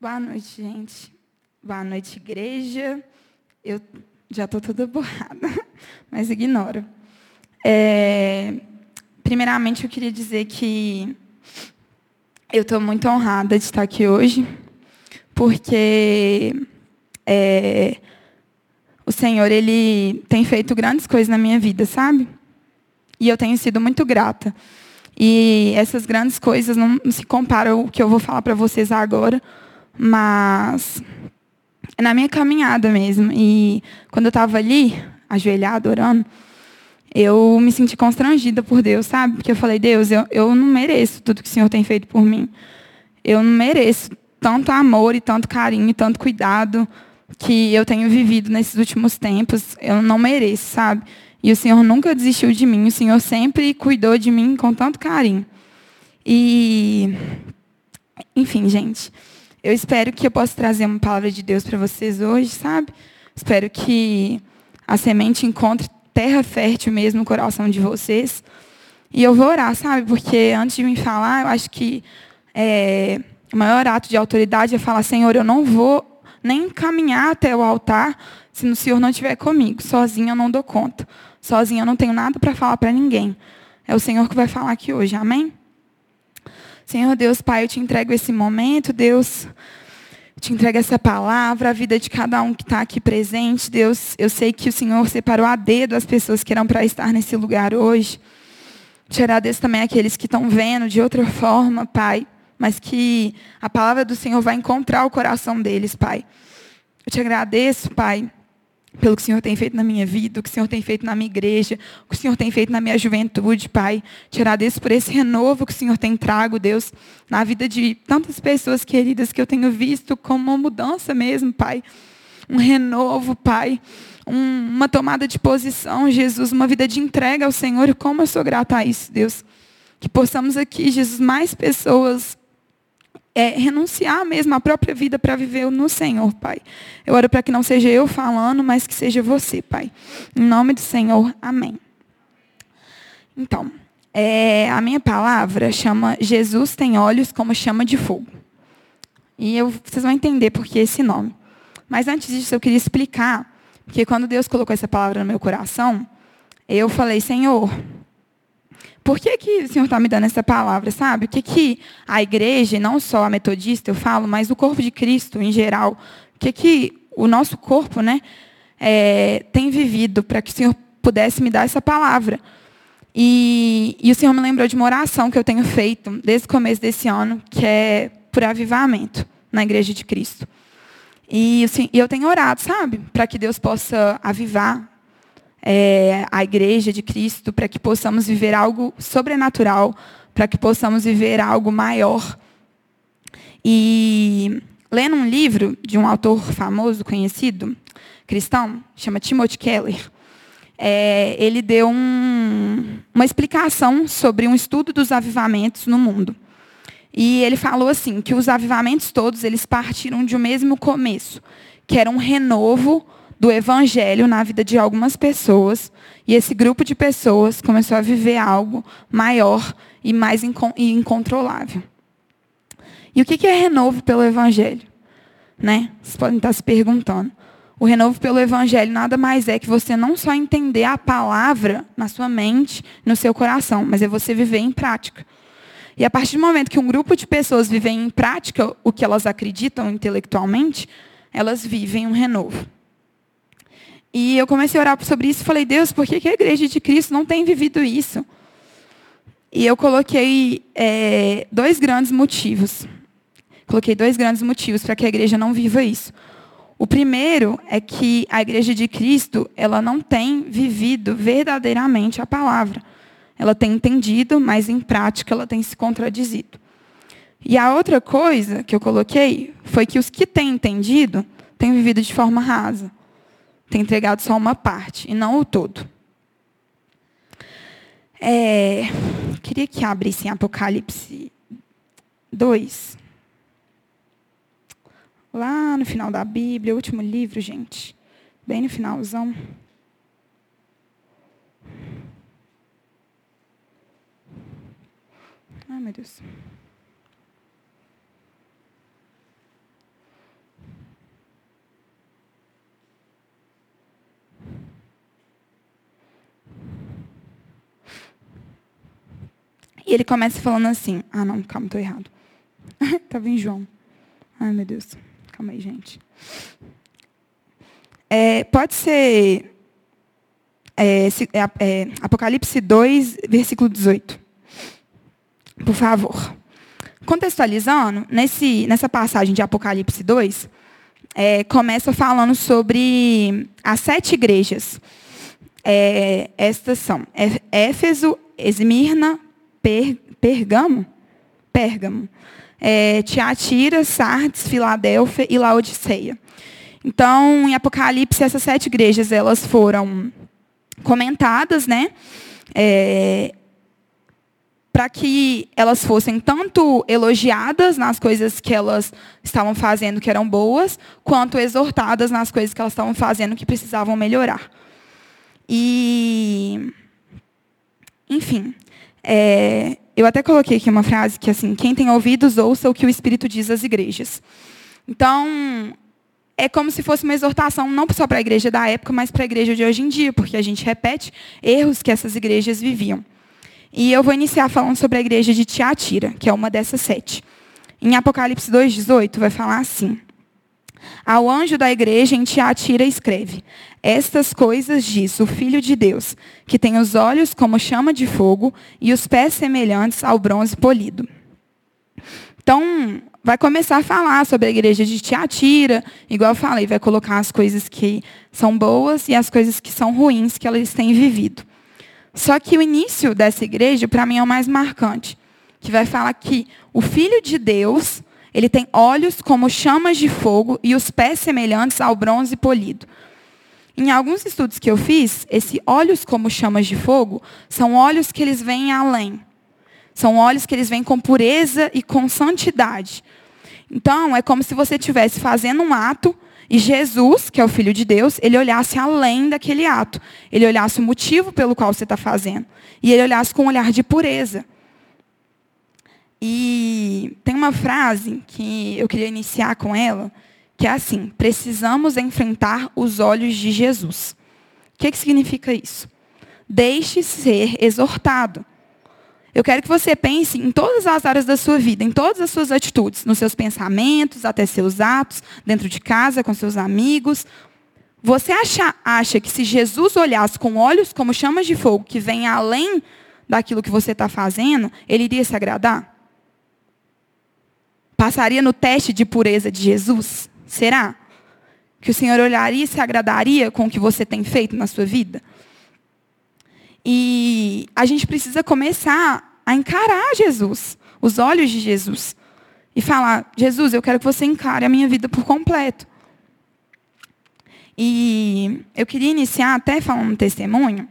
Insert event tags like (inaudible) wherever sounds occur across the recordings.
Boa noite, gente. Boa noite, igreja. Eu já estou toda (laughs) borrada, mas ignoro. É, primeiramente, eu queria dizer que eu estou muito honrada de estar aqui hoje, porque é, o Senhor ele tem feito grandes coisas na minha vida, sabe? E eu tenho sido muito grata. E essas grandes coisas não se comparam ao que eu vou falar para vocês agora, mas é na minha caminhada mesmo. E quando eu estava ali, ajoelhada, orando, eu me senti constrangida por Deus, sabe? Porque eu falei, Deus, eu, eu não mereço tudo que o Senhor tem feito por mim. Eu não mereço tanto amor e tanto carinho e tanto cuidado que eu tenho vivido nesses últimos tempos. Eu não mereço, sabe? E o Senhor nunca desistiu de mim. O Senhor sempre cuidou de mim com tanto carinho. E, enfim, gente. Eu espero que eu possa trazer uma palavra de Deus para vocês hoje, sabe? Espero que a semente encontre terra fértil mesmo no coração de vocês. E eu vou orar, sabe? Porque antes de me falar, eu acho que é, o maior ato de autoridade é falar: Senhor, eu não vou nem caminhar até o altar se o Senhor não estiver comigo. Sozinha eu não dou conta. Sozinha eu não tenho nada para falar para ninguém. É o Senhor que vai falar aqui hoje. Amém? Senhor Deus, Pai, eu te entrego esse momento, Deus. Eu te entrego essa palavra, a vida de cada um que está aqui presente. Deus, eu sei que o Senhor separou a dedo as pessoas que eram para estar nesse lugar hoje. Te agradeço também aqueles que estão vendo de outra forma, Pai. Mas que a palavra do Senhor vai encontrar o coração deles, Pai. Eu te agradeço, Pai, pelo que o Senhor tem feito na minha vida, o que o Senhor tem feito na minha igreja, o que o Senhor tem feito na minha juventude, Pai. Te agradeço por esse renovo que o Senhor tem trago, Deus, na vida de tantas pessoas queridas que eu tenho visto como uma mudança mesmo, Pai. Um renovo, Pai. Um, uma tomada de posição, Jesus, uma vida de entrega ao Senhor. Como eu sou grata a isso, Deus. Que possamos aqui, Jesus, mais pessoas é, renunciar mesmo à própria vida para viver no Senhor, Pai. Eu oro para que não seja eu falando, mas que seja você, Pai. Em nome do Senhor, amém. Então, é, a minha palavra chama Jesus tem olhos como chama de fogo. E eu, vocês vão entender por que esse nome. Mas antes disso, eu queria explicar, porque quando Deus colocou essa palavra no meu coração, eu falei, Senhor, por que, que o Senhor está me dando essa palavra, sabe? O que, que a igreja, não só a metodista, eu falo, mas o corpo de Cristo em geral, o que, que o nosso corpo né, é, tem vivido para que o Senhor pudesse me dar essa palavra? E, e, o Senhor me lembrou de uma oração que eu tenho feito desde o começo desse ano, que é por avivamento na igreja de Cristo. E, assim, eu tenho orado, sabe? Para que Deus possa avivar é, a igreja de Cristo, para que possamos viver algo sobrenatural, para que possamos viver algo maior. E lendo um livro de um autor famoso, conhecido, cristão, chama Timothy Keller, é, ele deu um, uma explicação sobre um estudo dos avivamentos no mundo. E ele falou assim que os avivamentos todos eles partiram de um mesmo começo, que era um renovo do evangelho na vida de algumas pessoas, e esse grupo de pessoas começou a viver algo maior e mais incontrolável. E o que é renovo pelo evangelho? Né? Vocês podem estar se perguntando. O renovo pelo evangelho nada mais é que você não só entender a palavra na sua mente, no seu coração, mas é você viver em prática. E a partir do momento que um grupo de pessoas vivem em prática o que elas acreditam intelectualmente, elas vivem um renovo. E eu comecei a orar sobre isso e falei, Deus, por que a igreja de Cristo não tem vivido isso? E eu coloquei é, dois grandes motivos. Coloquei dois grandes motivos para que a igreja não viva isso. O primeiro é que a igreja de Cristo, ela não tem vivido verdadeiramente a palavra. Ela tem entendido, mas em prática ela tem se contradizido. E a outra coisa que eu coloquei foi que os que têm entendido têm vivido de forma rasa tem entregado só uma parte e não o todo. É, queria que abrisse em Apocalipse 2. Lá no final da Bíblia, o último livro, gente. Bem no finalzão. Ai, meu Deus. E ele começa falando assim: Ah, não, calma, estou errado. (laughs) Estava em João. Ai, meu Deus. Calma aí, gente. É, pode ser é, é, é, Apocalipse 2, versículo 18. Por favor. Contextualizando, nesse, nessa passagem de Apocalipse 2, é, começa falando sobre as sete igrejas. É, estas são Éfeso, Esmirna, per, Pergamo, Pérgamo, é, Tiatira, Sardes, Filadélfia e Laodiceia. Então, em Apocalipse, essas sete igrejas elas foram comentadas, né? É, para que elas fossem tanto elogiadas nas coisas que elas estavam fazendo que eram boas, quanto exortadas nas coisas que elas estavam fazendo que precisavam melhorar. E, enfim, é, eu até coloquei aqui uma frase que assim, quem tem ouvidos ouça o que o Espírito diz às igrejas. Então, é como se fosse uma exortação não só para a igreja da época, mas para a igreja de hoje em dia, porque a gente repete erros que essas igrejas viviam. E eu vou iniciar falando sobre a igreja de Tiatira, que é uma dessas sete. Em Apocalipse 2,18 vai falar assim: Ao anjo da igreja em Tiatira escreve: Estas coisas diz o Filho de Deus, que tem os olhos como chama de fogo e os pés semelhantes ao bronze polido. Então, vai começar a falar sobre a igreja de Tiatira, igual eu falei, vai colocar as coisas que são boas e as coisas que são ruins que elas têm vivido. Só que o início dessa igreja, para mim, é o mais marcante, que vai falar que o Filho de Deus, ele tem olhos como chamas de fogo e os pés semelhantes ao bronze polido. Em alguns estudos que eu fiz, esse olhos como chamas de fogo são olhos que eles vêm além. São olhos que eles vêm com pureza e com santidade. Então, é como se você estivesse fazendo um ato e Jesus, que é o Filho de Deus, ele olhasse além daquele ato. Ele olhasse o motivo pelo qual você está fazendo. E ele olhasse com um olhar de pureza. E tem uma frase que eu queria iniciar com ela, que é assim: precisamos enfrentar os olhos de Jesus. O que, que significa isso? Deixe ser exortado. Eu quero que você pense em todas as áreas da sua vida, em todas as suas atitudes, nos seus pensamentos, até seus atos, dentro de casa, com seus amigos. Você acha, acha que se Jesus olhasse com olhos como chamas de fogo, que vem além daquilo que você está fazendo, ele iria se agradar? Passaria no teste de pureza de Jesus? Será? Que o Senhor olharia e se agradaria com o que você tem feito na sua vida? E a gente precisa começar a encarar Jesus, os olhos de Jesus. E falar: Jesus, eu quero que você encare a minha vida por completo. E eu queria iniciar até falando um testemunho,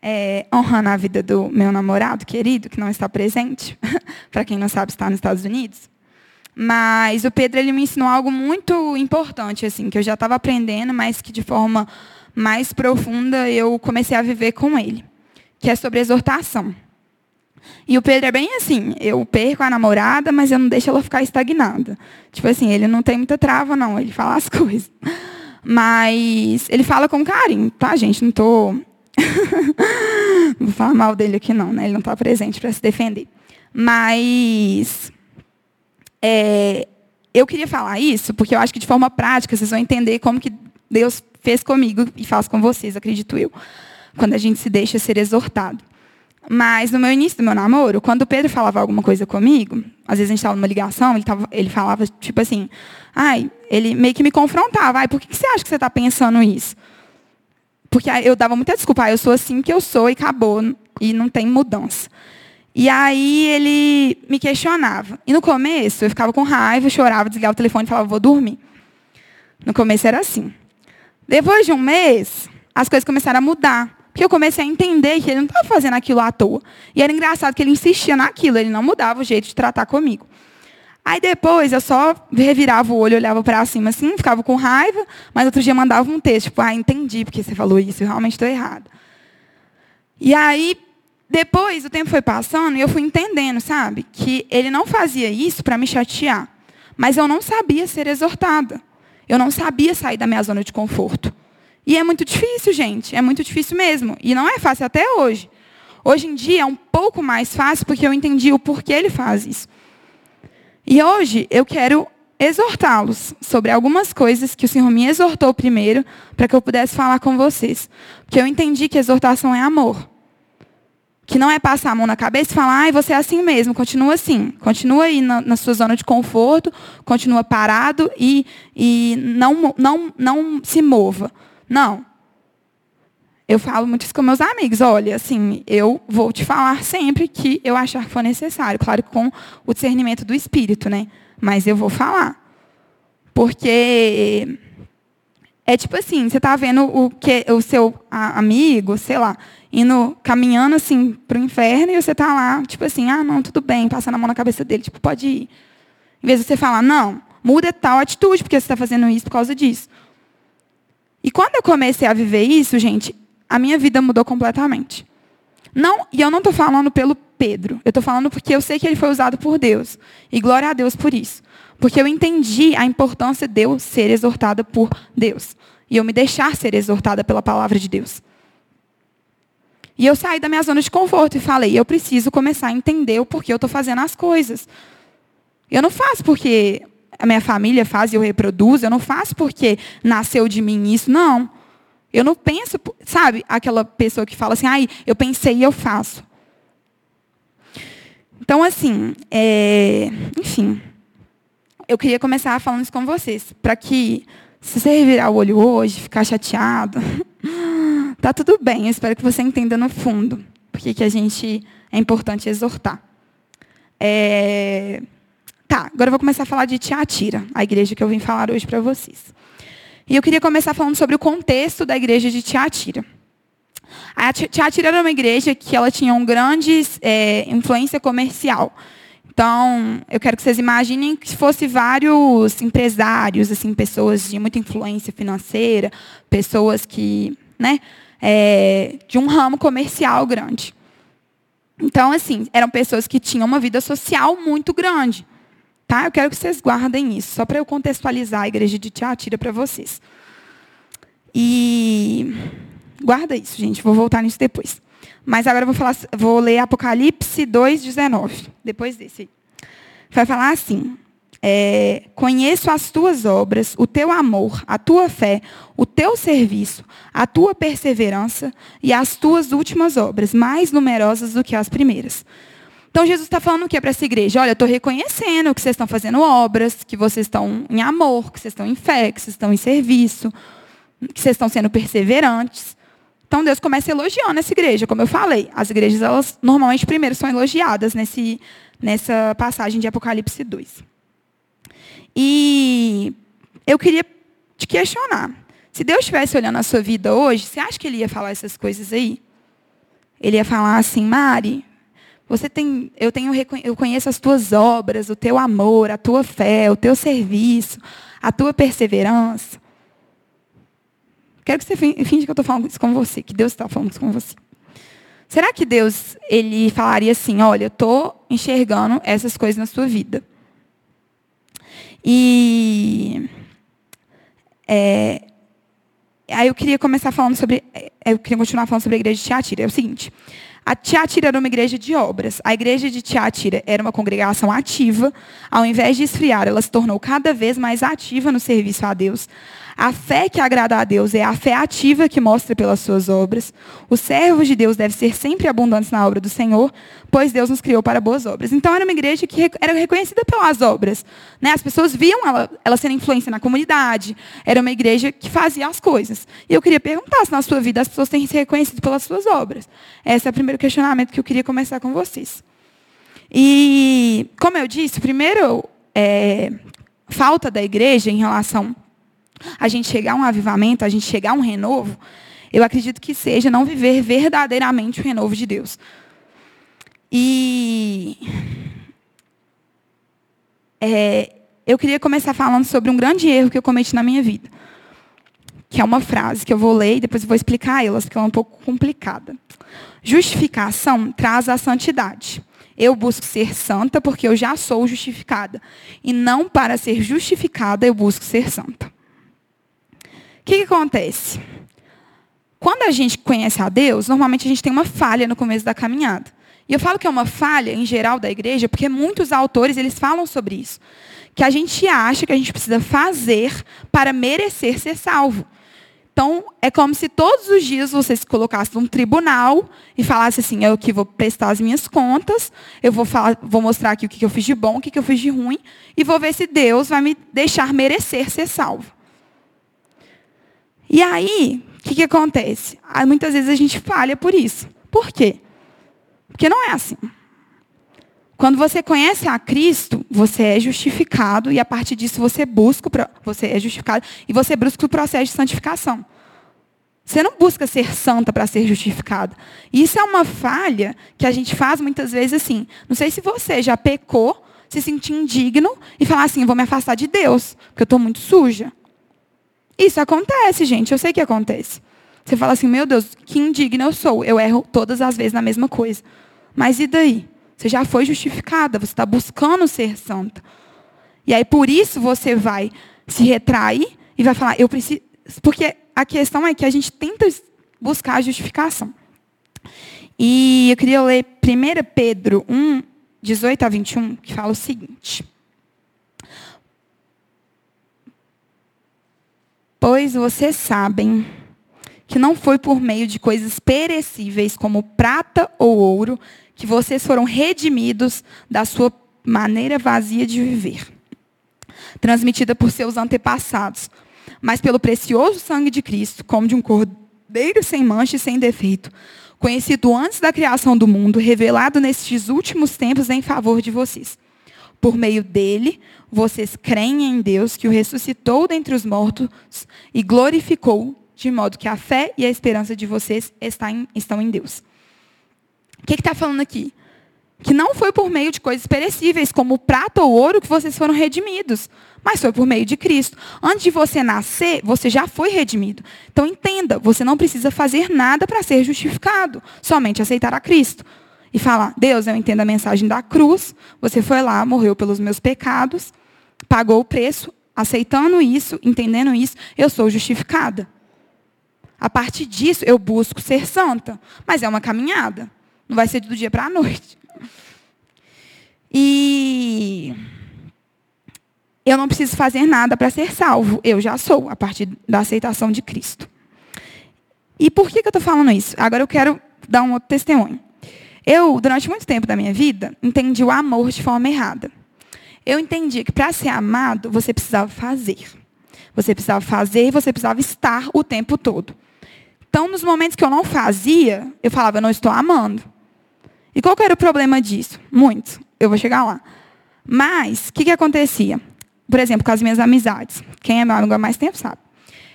é, honrando a vida do meu namorado querido, que não está presente, (laughs) para quem não sabe, está nos Estados Unidos. Mas o Pedro ele me ensinou algo muito importante, assim, que eu já estava aprendendo, mas que de forma mais profunda eu comecei a viver com ele, que é sobre exortação. E o Pedro é bem assim, eu perco a namorada, mas eu não deixo ela ficar estagnada. Tipo assim, ele não tem muita trava, não, ele fala as (laughs) coisas. Mas ele fala com carinho, tá, gente? Não tô. (laughs) vou falar mal dele aqui, não, né? Ele não está presente para se defender. Mas. É, eu queria falar isso, porque eu acho que de forma prática vocês vão entender como que Deus fez comigo e faz com vocês, acredito eu, quando a gente se deixa ser exortado. Mas no meu início do meu namoro, quando o Pedro falava alguma coisa comigo, às vezes a gente estava numa ligação, ele, tava, ele falava tipo assim, ai, ele meio que me confrontava, ai, por que, que você acha que você está pensando isso? Porque eu dava muita desculpa, eu sou assim que eu sou e acabou, e não tem mudança. E aí ele me questionava. E no começo eu ficava com raiva, chorava, desligava o telefone e falava, vou dormir. No começo era assim. Depois de um mês, as coisas começaram a mudar. Porque eu comecei a entender que ele não estava fazendo aquilo à toa. E era engraçado que ele insistia naquilo, ele não mudava o jeito de tratar comigo. Aí depois eu só revirava o olho, olhava para cima assim, ficava com raiva, mas outro dia mandava um texto, tipo, ah, entendi porque você falou isso, eu realmente estou errado. E aí, depois o tempo foi passando e eu fui entendendo, sabe, que ele não fazia isso para me chatear, mas eu não sabia ser exortada. Eu não sabia sair da minha zona de conforto. E é muito difícil, gente. É muito difícil mesmo. E não é fácil até hoje. Hoje em dia é um pouco mais fácil porque eu entendi o porquê ele faz isso. E hoje eu quero exortá-los sobre algumas coisas que o Senhor me exortou primeiro, para que eu pudesse falar com vocês. Porque eu entendi que exortação é amor. Que não é passar a mão na cabeça e falar, ai, você é assim mesmo, continua assim. Continua aí na, na sua zona de conforto, continua parado e, e não, não, não se mova. Não. Eu falo muito isso com meus amigos. Olha, assim, eu vou te falar sempre que eu achar que for necessário. Claro, com o discernimento do espírito, né? mas eu vou falar. Porque é tipo assim, você está vendo o que o seu amigo, sei lá, indo caminhando assim para o inferno e você está lá, tipo assim, ah, não, tudo bem, passando a mão na cabeça dele, tipo, pode ir. Em vez de você falar, não, muda tal atitude, porque você está fazendo isso por causa disso. E quando eu comecei a viver isso, gente, a minha vida mudou completamente. Não, e eu não estou falando pelo Pedro. Eu estou falando porque eu sei que ele foi usado por Deus. E glória a Deus por isso. Porque eu entendi a importância de eu ser exortada por Deus. E eu me deixar ser exortada pela palavra de Deus. E eu saí da minha zona de conforto e falei, eu preciso começar a entender o porquê eu estou fazendo as coisas. Eu não faço porque a minha família faz e eu reproduzo. Eu não faço porque nasceu de mim isso. Não. Eu não penso, sabe, aquela pessoa que fala assim, ai, eu pensei e eu faço. Então, assim, é, enfim, eu queria começar falando isso com vocês, para que, se você revirar o olho hoje, ficar chateado, (laughs) tá tudo bem. Eu espero que você entenda no fundo porque que a gente é importante exortar. É, tá, agora eu vou começar a falar de Tiatira, a igreja que eu vim falar hoje para vocês. E eu queria começar falando sobre o contexto da igreja de Tiatira. A Tiatira era uma igreja que ela tinha uma grande é, influência comercial. Então, eu quero que vocês imaginem que fosse vários empresários, assim, pessoas de muita influência financeira, pessoas que, né, é, de um ramo comercial grande. Então, assim, eram pessoas que tinham uma vida social muito grande. Tá? Eu quero que vocês guardem isso, só para eu contextualizar a igreja de Tiatira para vocês. E guarda isso, gente, vou voltar nisso depois. Mas agora eu vou, falar, vou ler Apocalipse 2,19, depois desse. Vai falar assim: é, Conheço as tuas obras, o teu amor, a tua fé, o teu serviço, a tua perseverança e as tuas últimas obras, mais numerosas do que as primeiras. Então Jesus está falando o que para essa igreja? Olha, eu estou reconhecendo que vocês estão fazendo obras, que vocês estão em amor, que vocês estão em fé, que vocês estão em serviço, que vocês estão sendo perseverantes. Então Deus começa elogiando essa igreja, como eu falei. As igrejas, elas normalmente primeiro são elogiadas nesse, nessa passagem de Apocalipse 2. E eu queria te questionar. Se Deus estivesse olhando a sua vida hoje, você acha que ele ia falar essas coisas aí? Ele ia falar assim, Mari, você tem, eu tenho, eu conheço as tuas obras, o teu amor, a tua fé, o teu serviço, a tua perseverança. Quero que você finge que eu estou falando isso com você, que Deus está falando isso com você. Será que Deus ele falaria assim, olha, eu estou enxergando essas coisas na sua vida? E é, aí eu queria começar falando sobre, é, eu queria continuar falando sobre a igreja de Tiatira. É o seguinte, a Tiatira era uma igreja de obras. A igreja de Tiatira era uma congregação ativa. Ao invés de esfriar, ela se tornou cada vez mais ativa no serviço a Deus. A fé que agrada a Deus é a fé ativa que mostra pelas suas obras. Os servos de Deus devem ser sempre abundantes na obra do Senhor, pois Deus nos criou para boas obras. Então era uma igreja que era reconhecida pelas obras. Né? As pessoas viam ela, ela sendo influência na comunidade. Era uma igreja que fazia as coisas. E eu queria perguntar se na sua vida as pessoas têm se reconhecido pelas suas obras. Esse é o primeiro questionamento que eu queria começar com vocês. E, como eu disse, primeiro é, falta da igreja em relação a gente chegar a um avivamento, a gente chegar a um renovo, eu acredito que seja não viver verdadeiramente o renovo de Deus. E é, eu queria começar falando sobre um grande erro que eu cometi na minha vida. Que é uma frase que eu vou ler e depois vou explicar elas, porque ela é um pouco complicada. Justificação traz a santidade. Eu busco ser santa porque eu já sou justificada. E não para ser justificada eu busco ser santa que, que acontece? quando a gente conhece a Deus, normalmente a gente tem uma falha no começo da caminhada. E eu falo que é uma falha, em geral, da igreja, porque muitos autores eles falam sobre isso. Que a gente acha que a gente precisa fazer para merecer ser salvo. Então, é como se todos os dias você se colocasse num tribunal e falasse assim, eu que vou prestar as minhas contas, eu vou, falar, vou mostrar aqui o que eu fiz de bom, o que eu fiz de ruim, e vou ver se Deus vai me deixar merecer ser salvo. E aí, o que, que acontece? Muitas vezes a gente falha por isso. Por quê? Porque não é assim. Quando você conhece a Cristo, você é justificado e a partir disso você busca, você é justificado e você busca o processo de santificação. Você não busca ser santa para ser justificada. Isso é uma falha que a gente faz muitas vezes assim. Não sei se você já pecou, se sentir indigno e falar assim, vou me afastar de Deus, porque eu estou muito suja. Isso acontece, gente. Eu sei que acontece. Você fala assim, meu Deus, que indigna eu sou. Eu erro todas as vezes na mesma coisa. Mas e daí? Você já foi justificada, você está buscando ser santa. E aí por isso você vai se retrair e vai falar, eu preciso. Porque a questão é que a gente tenta buscar a justificação. E eu queria ler 1 Pedro 1, 18 a 21, que fala o seguinte. Pois vocês sabem que não foi por meio de coisas perecíveis como prata ou ouro que vocês foram redimidos da sua maneira vazia de viver, transmitida por seus antepassados, mas pelo precioso sangue de Cristo, como de um cordeiro sem mancha e sem defeito, conhecido antes da criação do mundo, revelado nestes últimos tempos em favor de vocês. Por meio dele, vocês creem em Deus que o ressuscitou dentre os mortos e glorificou, de modo que a fé e a esperança de vocês estão em Deus. O que está falando aqui? Que não foi por meio de coisas perecíveis, como prata ou ouro, que vocês foram redimidos, mas foi por meio de Cristo. Antes de você nascer, você já foi redimido. Então entenda, você não precisa fazer nada para ser justificado, somente aceitar a Cristo. E falar, Deus, eu entendo a mensagem da cruz, você foi lá, morreu pelos meus pecados, pagou o preço, aceitando isso, entendendo isso, eu sou justificada. A partir disso, eu busco ser santa, mas é uma caminhada. Não vai ser do dia para a noite. E eu não preciso fazer nada para ser salvo. Eu já sou, a partir da aceitação de Cristo. E por que, que eu estou falando isso? Agora eu quero dar um outro testemunho. Eu, durante muito tempo da minha vida, entendi o amor de forma errada. Eu entendi que para ser amado, você precisava fazer. Você precisava fazer e você precisava estar o tempo todo. Então, nos momentos que eu não fazia, eu falava, eu não estou amando. E qual era o problema disso? Muitos. Eu vou chegar lá. Mas, o que, que acontecia? Por exemplo, com as minhas amizades. Quem é meu amigo há mais tempo sabe.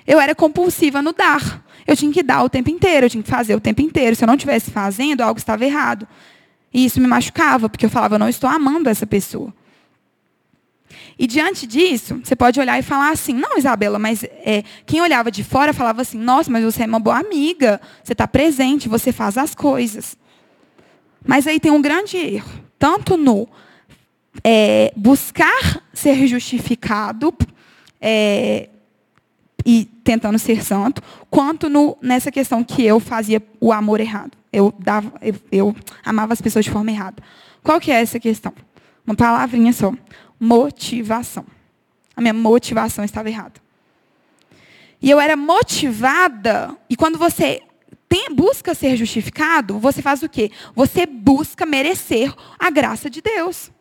Eu era compulsiva no dar. Eu tinha que dar o tempo inteiro, eu tinha que fazer o tempo inteiro. Se eu não estivesse fazendo, algo estava errado. E isso me machucava, porque eu falava, eu não estou amando essa pessoa. E diante disso, você pode olhar e falar assim, não, Isabela, mas é, quem olhava de fora falava assim, nossa, mas você é uma boa amiga, você está presente, você faz as coisas. Mas aí tem um grande erro, tanto no é, buscar ser justificado é, e tentando ser santo, quanto no, nessa questão que eu fazia o amor errado. Eu, dava, eu, eu amava as pessoas de forma errada. Qual que é essa questão? Uma palavrinha só. Motivação. A minha motivação estava errada. E eu era motivada, e quando você tem, busca ser justificado, você faz o quê? Você busca merecer a graça de Deus.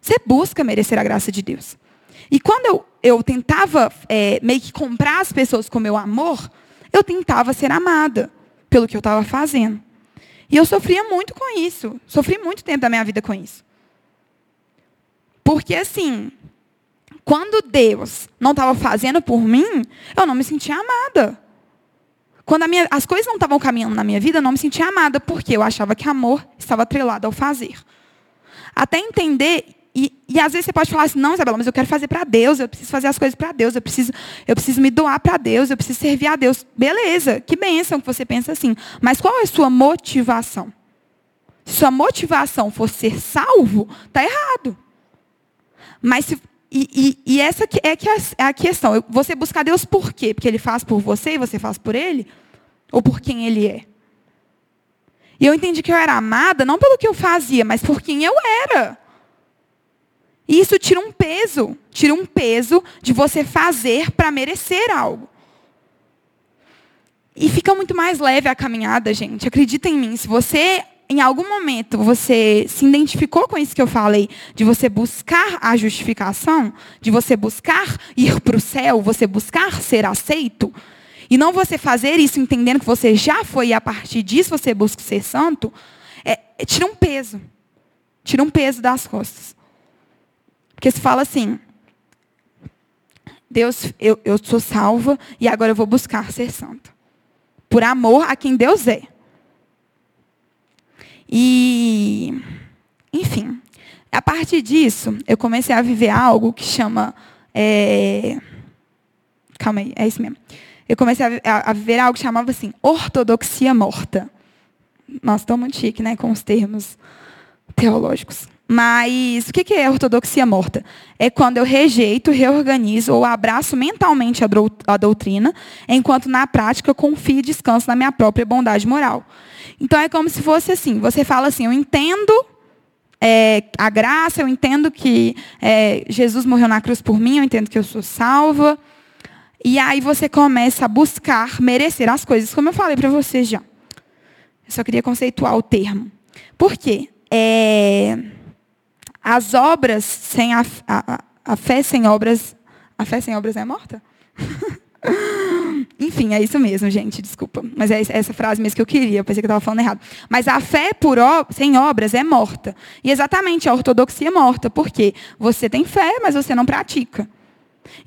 Você busca merecer a graça de Deus. E quando eu, eu tentava é, meio que comprar as pessoas com meu amor, eu tentava ser amada pelo que eu estava fazendo. E eu sofria muito com isso. Sofri muito tempo da minha vida com isso. Porque assim, quando Deus não estava fazendo por mim, eu não me sentia amada. Quando minha, as coisas não estavam caminhando na minha vida, eu não me sentia amada, porque eu achava que amor estava atrelado ao fazer. Até entender, e, e às vezes você pode falar assim, não, Isabela, mas eu quero fazer para Deus, eu preciso fazer as coisas para Deus, eu preciso, eu preciso me doar para Deus, eu preciso servir a Deus. Beleza, que bênção que você pensa assim. Mas qual é a sua motivação? Se sua motivação for ser salvo, está errado. Mas se, e, e, e, essa é, que é a questão. Você buscar Deus por quê? Porque Ele faz por você e você faz por Ele? ou por quem ele é. E eu entendi que eu era amada não pelo que eu fazia, mas por quem eu era. E isso tira um peso, tira um peso de você fazer para merecer algo. E fica muito mais leve a caminhada, gente. Acredita em mim, se você em algum momento você se identificou com isso que eu falei, de você buscar a justificação, de você buscar ir para o céu, você buscar ser aceito, e não você fazer isso entendendo que você já foi e a partir disso você busca ser santo, é, é, tira um peso. Tira um peso das costas. Porque se fala assim, Deus, eu, eu sou salva e agora eu vou buscar ser santo. Por amor a quem Deus é. E, enfim, a partir disso, eu comecei a viver algo que chama. É, calma aí, é isso mesmo. Eu comecei a, a viver algo que chamava assim, ortodoxia morta. Nossa, estou muito chique, né, com os termos teológicos. Mas o que é ortodoxia morta? É quando eu rejeito, reorganizo ou abraço mentalmente a doutrina, enquanto na prática eu confio e descanso na minha própria bondade moral. Então é como se fosse assim: você fala assim, eu entendo é, a graça, eu entendo que é, Jesus morreu na cruz por mim, eu entendo que eu sou salva. E aí você começa a buscar merecer as coisas, como eu falei para vocês já. Eu só queria conceituar o termo. Por quê? É, as obras sem a, a, a fé sem obras. A fé sem obras é morta? (laughs) Enfim, é isso mesmo, gente, desculpa. Mas é essa frase mesmo que eu queria, eu pensei que eu estava falando errado. Mas a fé por sem obras é morta. E exatamente, a ortodoxia é morta. Por quê? Você tem fé, mas você não pratica.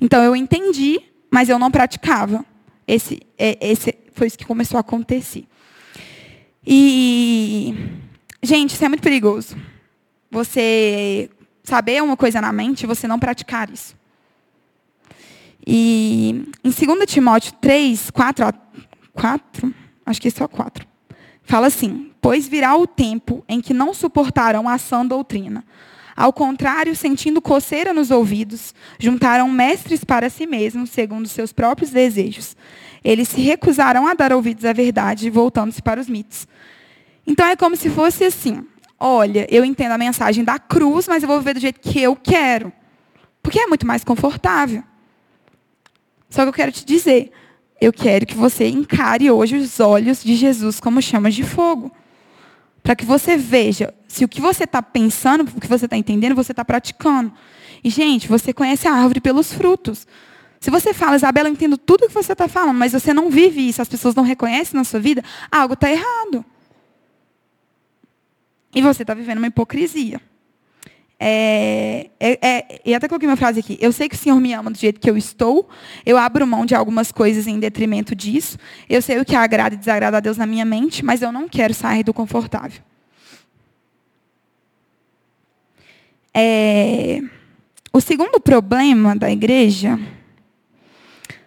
Então eu entendi, mas eu não praticava. Esse, é, esse foi isso que começou a acontecer. E, gente, isso é muito perigoso. Você saber uma coisa na mente e você não praticar isso. E em 2 Timóteo 3, 4, 4, acho que é só 4, fala assim: Pois virá o tempo em que não suportarão a sã doutrina. Ao contrário, sentindo coceira nos ouvidos, juntaram mestres para si mesmos, segundo seus próprios desejos. Eles se recusaram a dar ouvidos à verdade, voltando-se para os mitos. Então é como se fosse assim: olha, eu entendo a mensagem da cruz, mas eu vou viver do jeito que eu quero. Porque é muito mais confortável. Só que eu quero te dizer, eu quero que você encare hoje os olhos de Jesus como chamas de fogo. Para que você veja se o que você está pensando, o que você está entendendo, você está praticando. E, gente, você conhece a árvore pelos frutos. Se você fala, Isabela, eu entendo tudo o que você está falando, mas você não vive isso, as pessoas não reconhecem na sua vida, algo está errado. E você está vivendo uma hipocrisia. É, é, é, e até coloquei uma frase aqui. Eu sei que o Senhor me ama do jeito que eu estou. Eu abro mão de algumas coisas em detrimento disso. Eu sei o que agrada e desagrada a Deus na minha mente, mas eu não quero sair do confortável. É, o segundo problema da igreja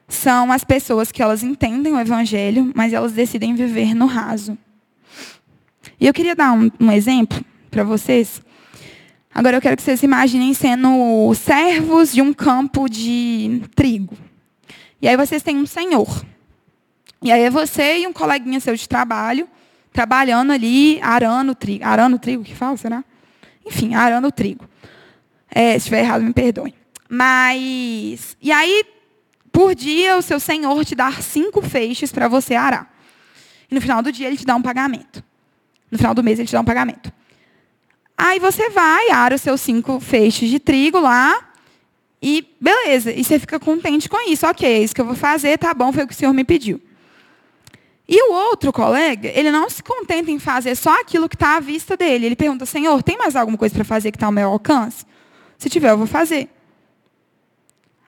são as pessoas que elas entendem o evangelho, mas elas decidem viver no raso. E eu queria dar um, um exemplo para vocês Agora eu quero que vocês imaginem sendo servos de um campo de trigo. E aí vocês têm um senhor. E aí é você e um coleguinha seu de trabalho, trabalhando ali, arando trigo. Arando trigo, que fala, será? Enfim, arando trigo. É, se estiver errado, me perdoem. Mas, e aí, por dia, o seu senhor te dá cinco feixes para você arar. E no final do dia, ele te dá um pagamento. No final do mês, ele te dá um pagamento. Aí você vai, ara os seus cinco feixes de trigo lá, e beleza. E você fica contente com isso. Ok, é isso que eu vou fazer, tá bom, foi o que o senhor me pediu. E o outro colega, ele não se contenta em fazer só aquilo que está à vista dele. Ele pergunta, Senhor, tem mais alguma coisa para fazer que está ao meu alcance? Se tiver, eu vou fazer.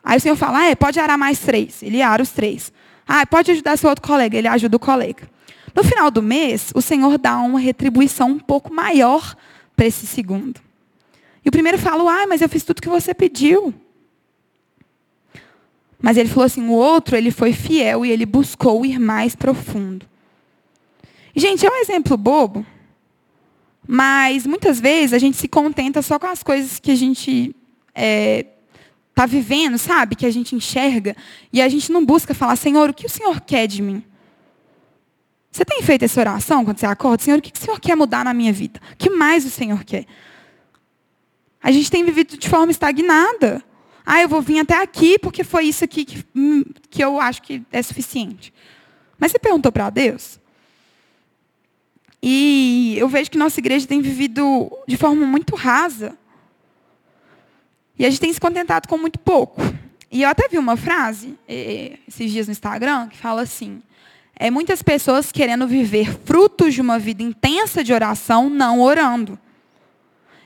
Aí o Senhor fala, ah, é, pode arar mais três. Ele ara os três. Ah, pode ajudar seu outro colega. Ele ajuda o colega. No final do mês, o Senhor dá uma retribuição um pouco maior para esse segundo. E o primeiro falou: Ah, mas eu fiz tudo que você pediu. Mas ele falou assim: o outro, ele foi fiel e ele buscou ir mais profundo. Gente, é um exemplo bobo, mas muitas vezes a gente se contenta só com as coisas que a gente está é, tá vivendo, sabe? Que a gente enxerga, e a gente não busca falar: Senhor, o que o Senhor quer de mim? Você tem feito essa oração quando você acorda? Senhor, o que o Senhor quer mudar na minha vida? O que mais o Senhor quer? A gente tem vivido de forma estagnada. Ah, eu vou vir até aqui porque foi isso aqui que, hum, que eu acho que é suficiente. Mas você perguntou para Deus? E eu vejo que nossa igreja tem vivido de forma muito rasa. E a gente tem se contentado com muito pouco. E eu até vi uma frase eh, esses dias no Instagram que fala assim: é muitas pessoas querendo viver frutos de uma vida intensa de oração, não orando.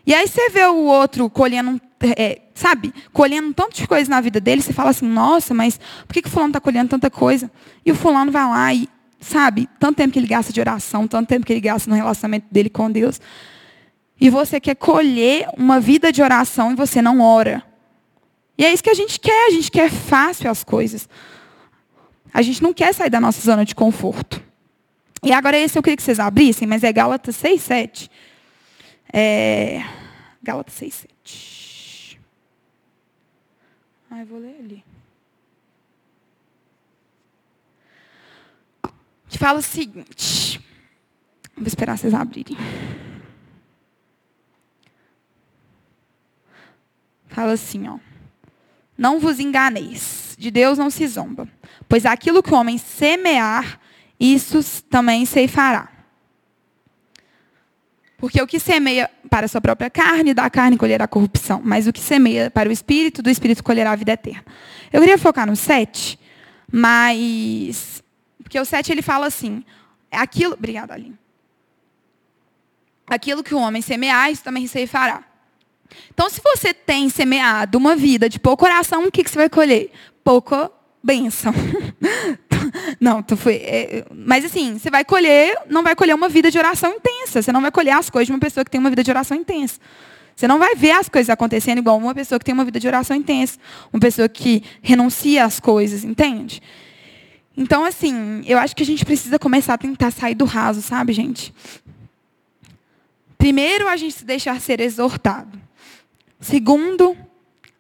E aí você vê o outro colhendo, é, sabe, colhendo tantas de coisa na vida dele, você fala assim, nossa, mas por que, que o fulano está colhendo tanta coisa? E o fulano vai lá e, sabe, tanto tempo que ele gasta de oração, tanto tempo que ele gasta no relacionamento dele com Deus. E você quer colher uma vida de oração e você não ora. E é isso que a gente quer, a gente quer fácil as coisas. A gente não quer sair da nossa zona de conforto. E agora esse eu queria que vocês abrissem, mas é Gálatas 6, 7. É... Gálatas 6, 7. Ah, vou ler ali. Que fala o seguinte. Vou esperar vocês abrirem. Fala assim, ó. Não vos enganeis, de Deus não se zomba. Pois aquilo que o homem semear, isso também ceifará. Porque o que semeia para a sua própria carne, da carne colherá corrupção. Mas o que semeia para o espírito, do espírito colherá a vida eterna. Eu queria focar no 7, mas. Porque o 7 ele fala assim: aquilo. Obrigada, Aline. Aquilo que o homem semear, isso também ceifará. Então, se você tem semeado uma vida de pouco oração, o que, que você vai colher? Pouca bênção. (laughs) Não, tu foi. É, mas assim, você vai colher, não vai colher uma vida de oração intensa. Você não vai colher as coisas de uma pessoa que tem uma vida de oração intensa. Você não vai ver as coisas acontecendo igual uma pessoa que tem uma vida de oração intensa. Uma pessoa que renuncia às coisas, entende? Então, assim, eu acho que a gente precisa começar a tentar sair do raso, sabe, gente? Primeiro, a gente se deixar ser exortado. Segundo,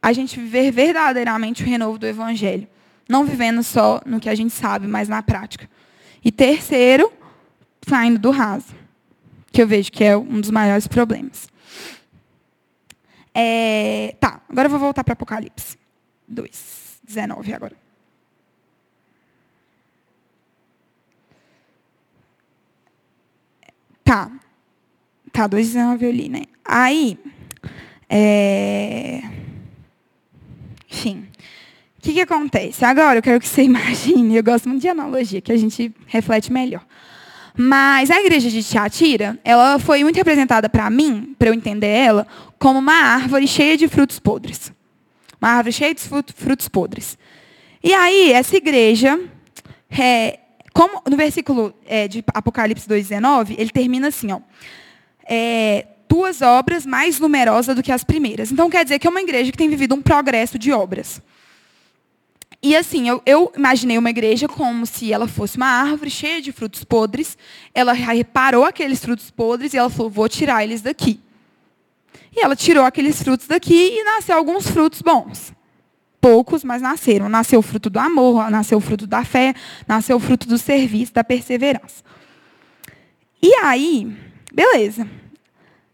a gente viver verdadeiramente o renovo do Evangelho. Não vivendo só no que a gente sabe, mas na prática. E terceiro, saindo do raso, que eu vejo que é um dos maiores problemas. É, tá, agora eu vou voltar para Apocalipse 2, 19 agora. Tá. Tá, 2,19 eu li, né? Aí, é... enfim, o que, que acontece? Agora eu quero que você (laughs) imagine, eu gosto muito de analogia, que a gente reflete melhor. Mas a igreja de Tiatira, ela foi muito representada para mim, para eu entender ela, como uma árvore cheia de frutos podres. Uma árvore cheia de frutos podres. E aí, essa igreja, é, como no versículo é, de Apocalipse 2,19, ele termina assim, ó. É, tuas obras mais numerosas do que as primeiras. Então, quer dizer que é uma igreja que tem vivido um progresso de obras. E assim, eu, eu, imaginei uma igreja como se ela fosse uma árvore cheia de frutos podres. Ela reparou aqueles frutos podres e ela falou: vou tirar eles daqui. E ela tirou aqueles frutos daqui e nasceu alguns frutos bons. Poucos, mas nasceram. Nasceu o fruto do amor, nasceu o fruto da fé, nasceu o fruto do serviço, da perseverança. E aí, beleza.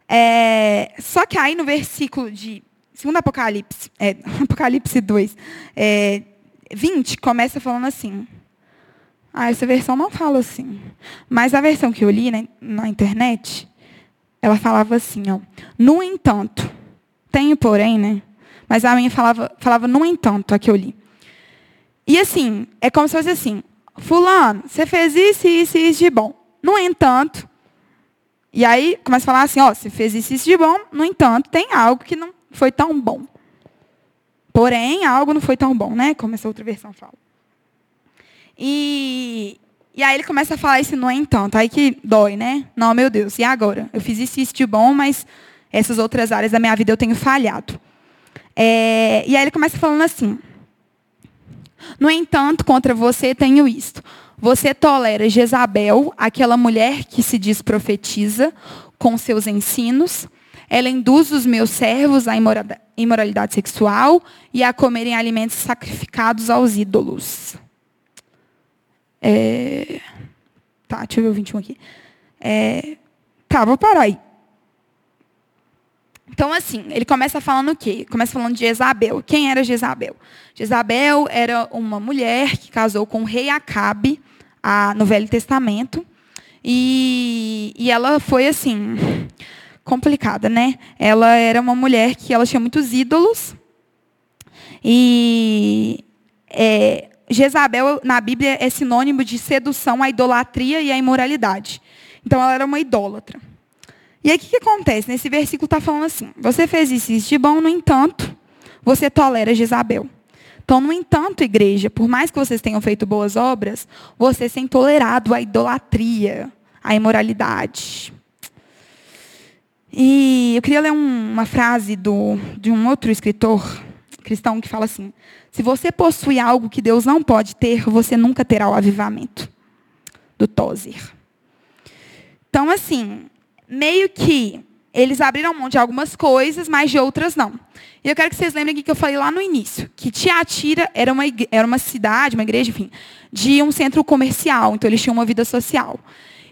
É, só que aí no versículo de. Segundo Apocalipse, é, (laughs) Apocalipse 2, é, 20 começa falando assim. Ah, essa versão não fala assim. Mas a versão que eu li né, na internet, ela falava assim, ó. No entanto, tenho porém, né? Mas a minha falava, falava no entanto, a que eu li. E assim, é como se fosse assim, fulano, você fez isso, isso isso de bom. No entanto, e aí começa a falar assim, ó, você fez isso, isso de bom, no entanto, tem algo que não foi tão bom. Porém, algo não foi tão bom, né? Como essa outra versão fala. E, e aí ele começa a falar esse no entanto. Aí que dói, né? Não, meu Deus, e agora? Eu fiz isso e isso de bom, mas essas outras áreas da minha vida eu tenho falhado. É, e aí ele começa falando assim. No entanto, contra você tenho isto. Você tolera Jezabel, aquela mulher que se diz profetiza, com seus ensinos. Ela induz os meus servos à imoralidade sexual e a comerem alimentos sacrificados aos ídolos. É... Tá, deixa eu ver o 21 aqui. É, tá, vou parar aí. Então, assim, ele começa falando o quê? Começa falando de Jezabel. Quem era Jezabel? Jezabel era uma mulher que casou com o rei Acabe a, no Velho Testamento. E, e ela foi, assim, complicada, né? Ela era uma mulher que ela tinha muitos ídolos. E é, Jezabel, na Bíblia, é sinônimo de sedução, à idolatria e à imoralidade. Então, ela era uma idólatra. E aí, o que, que acontece? Nesse versículo está falando assim: você fez isso, isso de bom, no entanto, você tolera Jezabel. Então, no entanto, igreja, por mais que vocês tenham feito boas obras, vocês têm tolerado a idolatria, a imoralidade. E eu queria ler um, uma frase do, de um outro escritor cristão que fala assim: se você possui algo que Deus não pode ter, você nunca terá o avivamento. Do Tozer. Então, assim, meio que eles abriram mão de algumas coisas, mas de outras não. E eu quero que vocês lembrem que eu falei lá no início, que Tiatira era uma, era uma cidade, uma igreja, enfim, de um centro comercial, então eles tinham uma vida social.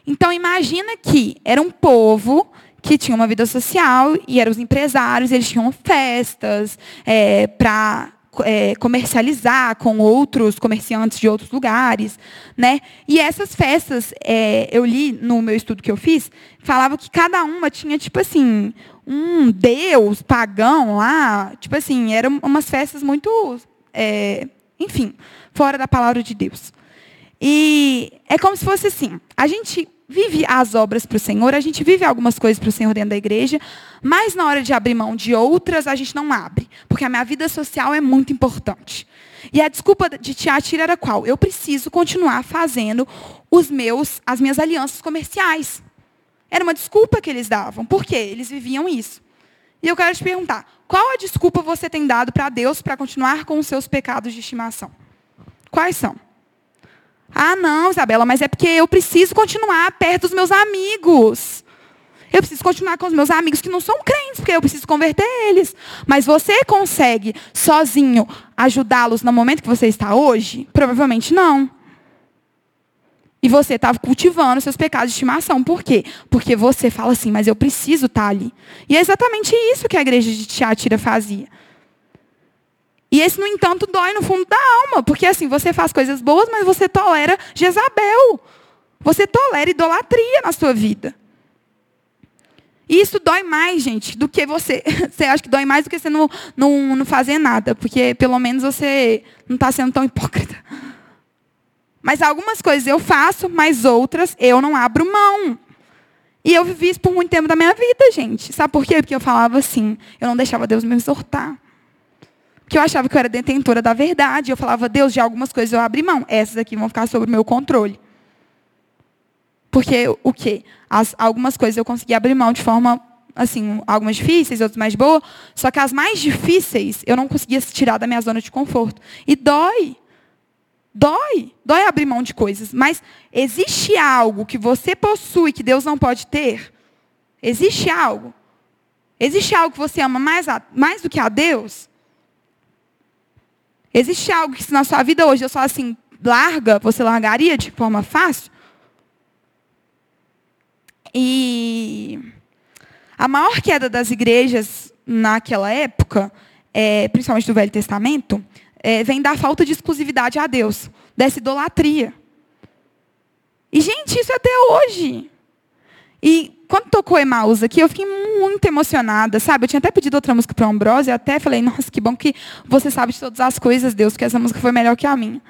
Então imagina que era um povo que tinha uma vida social e eram os empresários, eles tinham festas é, para é, comercializar com outros comerciantes de outros lugares, né? E essas festas, é, eu li no meu estudo que eu fiz, falava que cada uma tinha tipo assim um deus pagão lá, tipo assim, eram umas festas muito, é, enfim, fora da palavra de Deus. E é como se fosse assim, a gente vive as obras para o Senhor, a gente vive algumas coisas para o Senhor dentro da igreja, mas na hora de abrir mão de outras, a gente não abre, porque a minha vida social é muito importante. E a desculpa de Tiatira era qual? Eu preciso continuar fazendo os meus, as minhas alianças comerciais. Era uma desculpa que eles davam. Por quê? Eles viviam isso. E eu quero te perguntar, qual a desculpa você tem dado para Deus para continuar com os seus pecados de estimação? Quais são? Ah, não, Isabela, mas é porque eu preciso continuar perto dos meus amigos. Eu preciso continuar com os meus amigos que não são crentes, porque eu preciso converter eles. Mas você consegue sozinho ajudá-los no momento que você está hoje? Provavelmente não. E você está cultivando seus pecados de estimação. Por quê? Porque você fala assim, mas eu preciso estar ali. E é exatamente isso que a igreja de Tiatira fazia. E esse, no entanto, dói no fundo da alma, porque assim, você faz coisas boas, mas você tolera Jezabel. Você tolera idolatria na sua vida. E isso dói mais, gente, do que você. (laughs) Você acha que dói mais do que você não, não, não fazer nada, porque pelo menos você não está sendo tão hipócrita. Mas algumas coisas eu faço, mas outras eu não abro mão. E eu vivi isso por muito tempo da minha vida, gente. Sabe por quê? Porque eu falava assim, eu não deixava Deus me exortar. Porque eu achava que eu era detentora da verdade. Eu falava, Deus, de algumas coisas eu abri mão. Essas aqui vão ficar sob o meu controle. Porque o quê? As, algumas coisas eu consegui abrir mão de forma, assim, algumas difíceis, outras mais boas. Só que as mais difíceis eu não conseguia tirar da minha zona de conforto. E dói. Dói. Dói abrir mão de coisas. Mas existe algo que você possui que Deus não pode ter? Existe algo? Existe algo que você ama mais, a, mais do que a Deus? Existe algo que se na sua vida hoje eu só assim larga, você largaria de forma fácil? E a maior queda das igrejas naquela época, é, principalmente do Velho Testamento, é, vem da falta de exclusividade a Deus, dessa idolatria. E, gente, isso é até hoje. E quando tocou Emaús aqui, eu fiquei muito emocionada, sabe? Eu tinha até pedido outra música para o Ambrose, e até falei, nossa, que bom que você sabe de todas as coisas, Deus, que essa música foi melhor que a minha.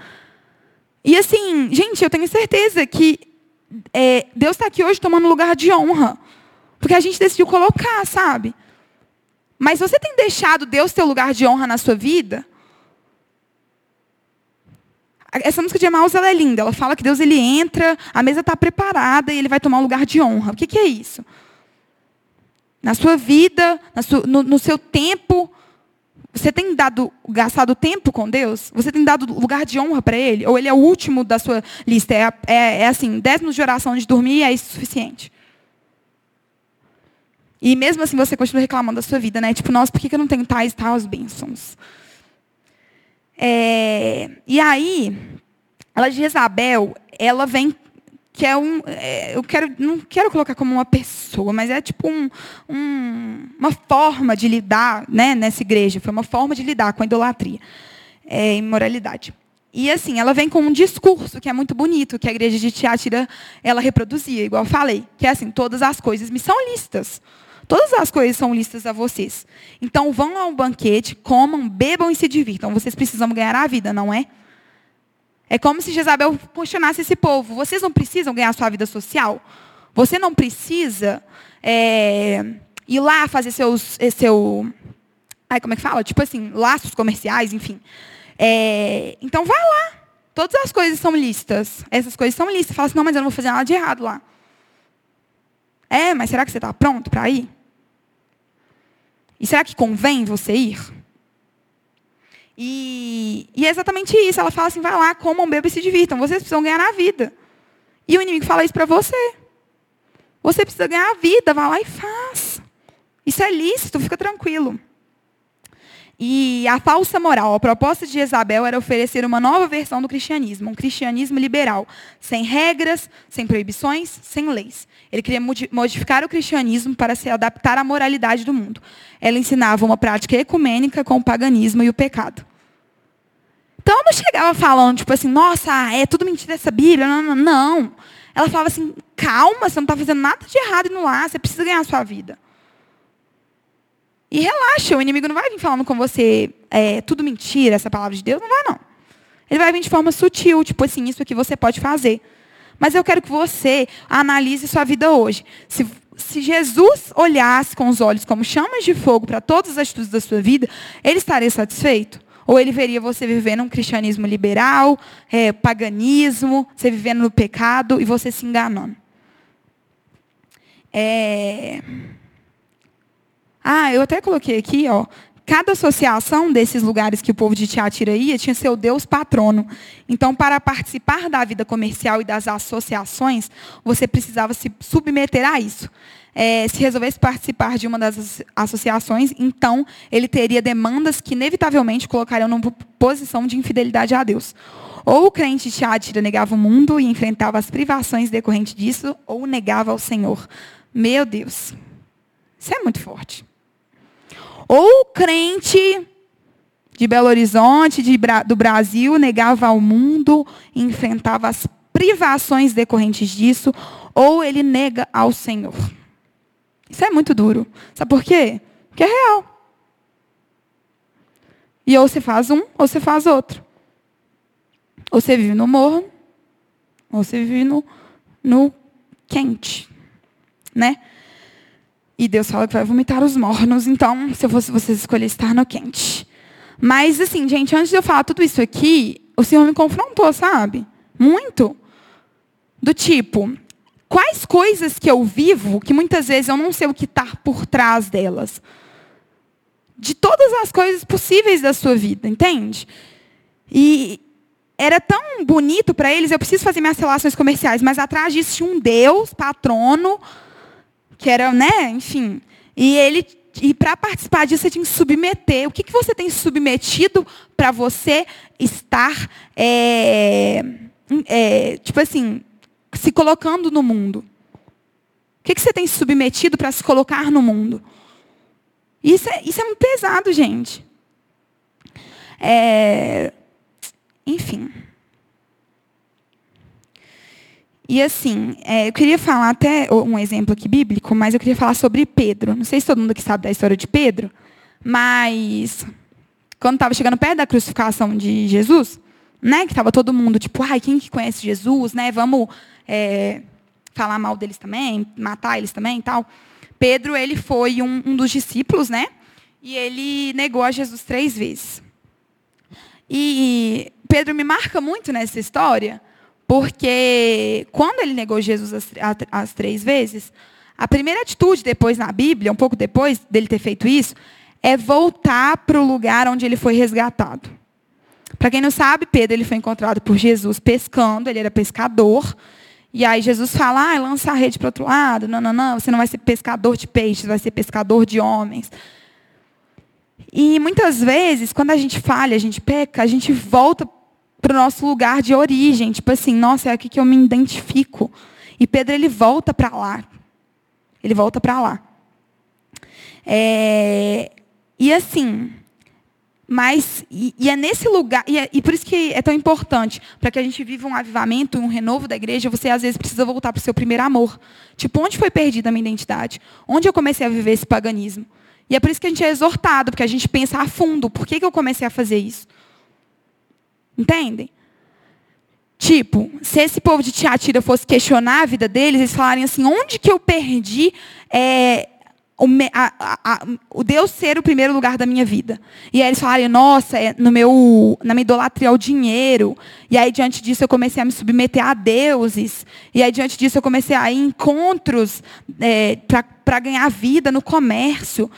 E assim, gente, eu tenho certeza que é, Deus está aqui hoje tomando lugar de honra. Porque a gente decidiu colocar, sabe? Mas você tem deixado Deus ter lugar de honra na sua vida? Essa música de Emmaus ela é linda. Ela fala que Deus ele entra, a mesa está preparada e ele vai tomar um lugar de honra. O que, que é isso? Na sua vida, no, no seu tempo, você tem dado, gastado tempo com Deus? Você tem dado lugar de honra para Ele? Ou Ele é o último da sua lista? É, é, é assim, dez minutos de oração de dormir é isso suficiente? E mesmo assim você continua reclamando da sua vida, né? Tipo, nossa, por que eu não tenho tais e tais bênçãos? É, e aí, ela de Isabel, ela vem que é um. É, eu quero, não quero colocar como uma pessoa, mas é tipo um, um, uma forma de lidar né, nessa igreja. Foi uma forma de lidar com a idolatria, é, imoralidade. E assim, ela vem com um discurso que é muito bonito, que a igreja de Tiatira ela reproduzia, igual eu falei, que é assim, todas as coisas me são listas. Todas as coisas são listas a vocês. Então vão ao banquete, comam, bebam e se divirtam. Vocês precisam ganhar a vida, não é? É como se Jezabel questionasse esse povo. Vocês não precisam ganhar a sua vida social? Você não precisa é, ir lá fazer seus. Eh, seu, ai, como é que fala? Tipo assim, laços comerciais, enfim. É, então vai lá. Todas as coisas são listas. Essas coisas são listas. Fala assim, não, mas eu não vou fazer nada de errado lá. É, mas será que você está pronto para ir? E será que convém você ir? E, e, é exatamente isso. Ela fala assim: vai lá, comam, bebam e se divirtam. Vocês precisam ganhar a vida. E o inimigo fala isso para você. Você precisa ganhar a vida, vai lá e faz. Isso é lícito, fica tranquilo. E a falsa moral, a proposta de Isabel era oferecer uma nova versão do cristianismo, um cristianismo liberal, sem regras, sem proibições, sem leis. Ele queria modificar o cristianismo para se adaptar à moralidade do mundo. Ela ensinava uma prática ecumênica com o paganismo e o pecado. Então não chegava falando, tipo assim, nossa, é tudo mentira essa Bíblia. Não, não, não. Ela falava assim, calma, você não está fazendo nada de errado indo lá, você precisa ganhar a sua vida. E relaxa, o inimigo não vai vir falando com você, é tudo mentira, essa palavra de Deus, não vai não. Ele vai vir de forma sutil, tipo assim, isso aqui você pode fazer. Mas eu quero que você analise sua vida hoje. Se, se Jesus olhasse com os olhos como chamas de fogo para todas as atitudes da sua vida, ele estaria satisfeito? Ou ele veria você vivendo um cristianismo liberal, é, paganismo, você vivendo no pecado e você se enganando? É... Ah, eu até coloquei aqui, ó. Cada associação desses lugares que o povo de Tiatira ia tinha seu Deus patrono. Então, para participar da vida comercial e das associações, você precisava se submeter a isso. É, se resolvesse participar de uma das associações, então ele teria demandas que inevitavelmente colocariam numa posição de infidelidade a Deus. Ou o crente Tiatira negava o mundo e enfrentava as privações decorrentes disso, ou negava ao Senhor. Meu Deus. Isso é muito forte. Ou o crente de Belo Horizonte, de, do Brasil, negava ao mundo, enfrentava as privações decorrentes disso, ou ele nega ao Senhor. Isso é muito duro. Sabe por quê? Porque é real. E ou você faz um, ou você faz outro. Ou você vive no morro, ou você vive no, no quente. Né? E Deus fala que vai vomitar os mornos, então, se eu fosse vocês escolher estar no quente. Mas, assim, gente, antes de eu falar tudo isso aqui, o Senhor me confrontou, sabe? Muito. Do tipo, quais coisas que eu vivo que muitas vezes eu não sei o que está por trás delas? De todas as coisas possíveis da sua vida, entende? E era tão bonito para eles, eu preciso fazer minhas relações comerciais, mas atrás disso tinha um Deus, patrono, que era, né, enfim. E ele e para participar disso você tinha que submeter. O que, que você tem submetido para você estar, é, é, tipo assim, se colocando no mundo? O que, que você tem submetido para se colocar no mundo? Isso é, isso é muito pesado, gente. É, enfim. E assim, é, eu queria falar até um exemplo aqui bíblico, mas eu queria falar sobre Pedro. Não sei se todo mundo aqui sabe da história de Pedro, mas quando estava chegando perto da crucificação de Jesus, né, que estava todo mundo tipo, ai, quem que conhece Jesus, né? Vamos é, falar mal deles também, matar eles também, e tal. Pedro ele foi um, um dos discípulos, né? E ele negou a Jesus três vezes. E Pedro me marca muito nessa história, porque quando ele negou Jesus as, as, três vezes, a primeira atitude depois na Bíblia, um pouco depois dele ter feito isso, é voltar para o lugar onde ele foi resgatado. Para quem não sabe, Pedro ele foi encontrado por Jesus pescando, ele era pescador. E aí Jesus fala, ah, lança a rede para o outro lado. Não, não, não, você não vai ser pescador de peixes, vai ser pescador de homens. E muitas vezes, quando a gente falha, a gente peca, a gente volta para o nosso lugar de origem. Tipo assim, nossa, é aqui que eu me identifico. E Pedro, ele volta para lá. Ele volta para lá. É, e assim, mas, e, e, é nesse lugar, e, é, e, por isso que é tão importante, para que a gente viva um avivamento, um renovo da igreja, você às vezes precisa voltar para o seu primeiro amor. Tipo, onde foi perdida a minha identidade? Onde eu comecei a viver esse paganismo? E é por isso que a gente é exortado, porque a gente pensa a fundo, por que, que eu comecei a fazer isso? Entendem? Tipo, se esse povo de Tiatira fosse questionar a vida deles, eles falarem assim, onde que eu perdi é, o, a, a, o, Deus ser o primeiro lugar da minha vida? E aí eles falarem, nossa, é no meu, na minha idolatria ao dinheiro. E aí diante disso eu comecei a me submeter a deuses. E aí diante disso eu comecei a ir em encontros é, para ganhar vida no comércio.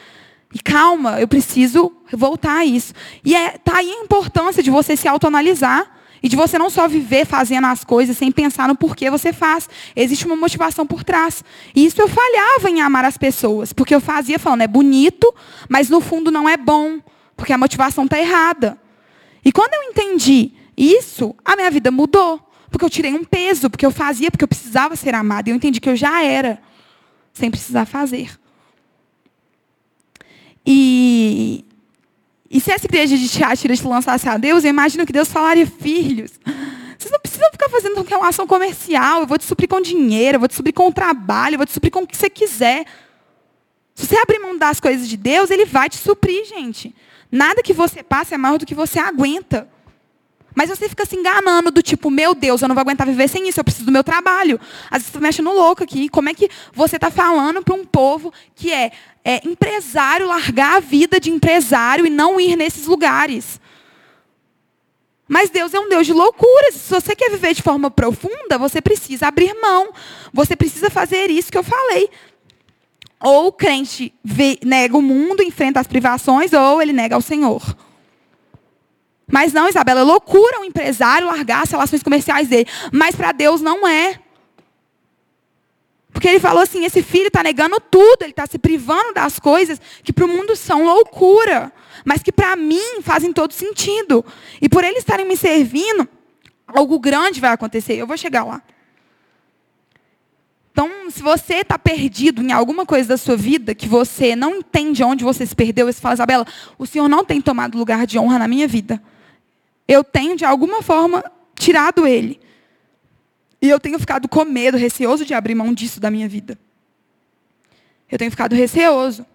E calma, eu preciso voltar a isso. E é, tá aí a importância de você se autoanalisar e de você não só viver fazendo as coisas sem pensar no porquê você faz. Existe uma motivação por trás. E isso eu falhava em amar as pessoas, porque eu fazia falando, é bonito, mas no fundo não é bom, porque a motivação está errada. E quando eu entendi isso, a minha vida mudou. Porque eu tirei um peso, porque eu fazia, porque eu precisava ser amada. E eu entendi que eu já era, sem precisar fazer. E e se essa igreja de Tiatira te lançasse a Deus, eu imagino que Deus falaria, filhos, vocês não precisam ficar fazendo uma ação comercial, eu vou te suprir com dinheiro, eu vou te suprir com trabalho, eu vou te suprir com o que você quiser. Se você abrir mão das coisas de Deus, Ele vai te suprir, gente. Nada que você passe é maior do que você aguenta. Mas você fica se enganando do tipo, meu Deus, eu não vou aguentar viver sem isso, eu preciso do meu trabalho. Às vezes você está me achando louco aqui. Como é que você está falando para um povo que é, é empresário largar a vida de empresário e não ir nesses lugares? Mas Deus é um Deus de loucuras. Se você quer viver de forma profunda, você precisa abrir mão. Você precisa fazer isso que eu falei. Ou o crente nega o mundo, enfrenta as privações, ou ele nega ao Senhor. Mas não, Isabela, é loucura um empresário largar as relações comerciais dele. Mas para Deus não é. Porque ele falou assim: esse filho está negando tudo, ele está se privando das coisas que para o mundo são loucura, mas que para mim fazem todo sentido. E por eles estarem me servindo, algo grande vai acontecer. Eu vou chegar lá. Então, se você está perdido em alguma coisa da sua vida, que você não entende onde você se perdeu, você fala, Isabela, o Senhor não tem tomado lugar de honra na minha vida eu tenho, de alguma forma, tirado ele. E eu tenho ficado com medo, receoso de abrir mão disso da minha vida. Eu tenho ficado receoso.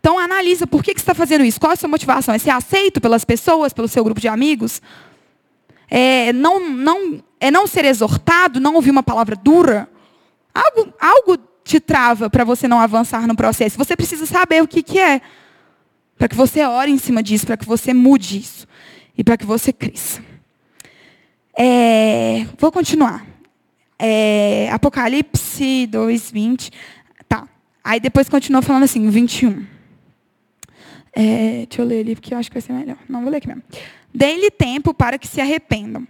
Então analisa por que, que você está fazendo isso. Qual é a sua motivação? É ser aceito pelas pessoas, pelo seu grupo de amigos? É não, não, é não ser exortado, não ouvir uma palavra dura? Algo, algo te trava para você não avançar no processo. Você precisa saber o que, que é. Para que você ore em cima disso, para que você mude isso e para que você cresça. É, vou continuar. É, Apocalipse 2, 20. Tá. Aí depois continua falando assim, 21. É, deixa eu ler ali, porque eu acho que vai ser melhor. Não vou ler aqui mesmo. Dê-lhe tempo para que se arrependam.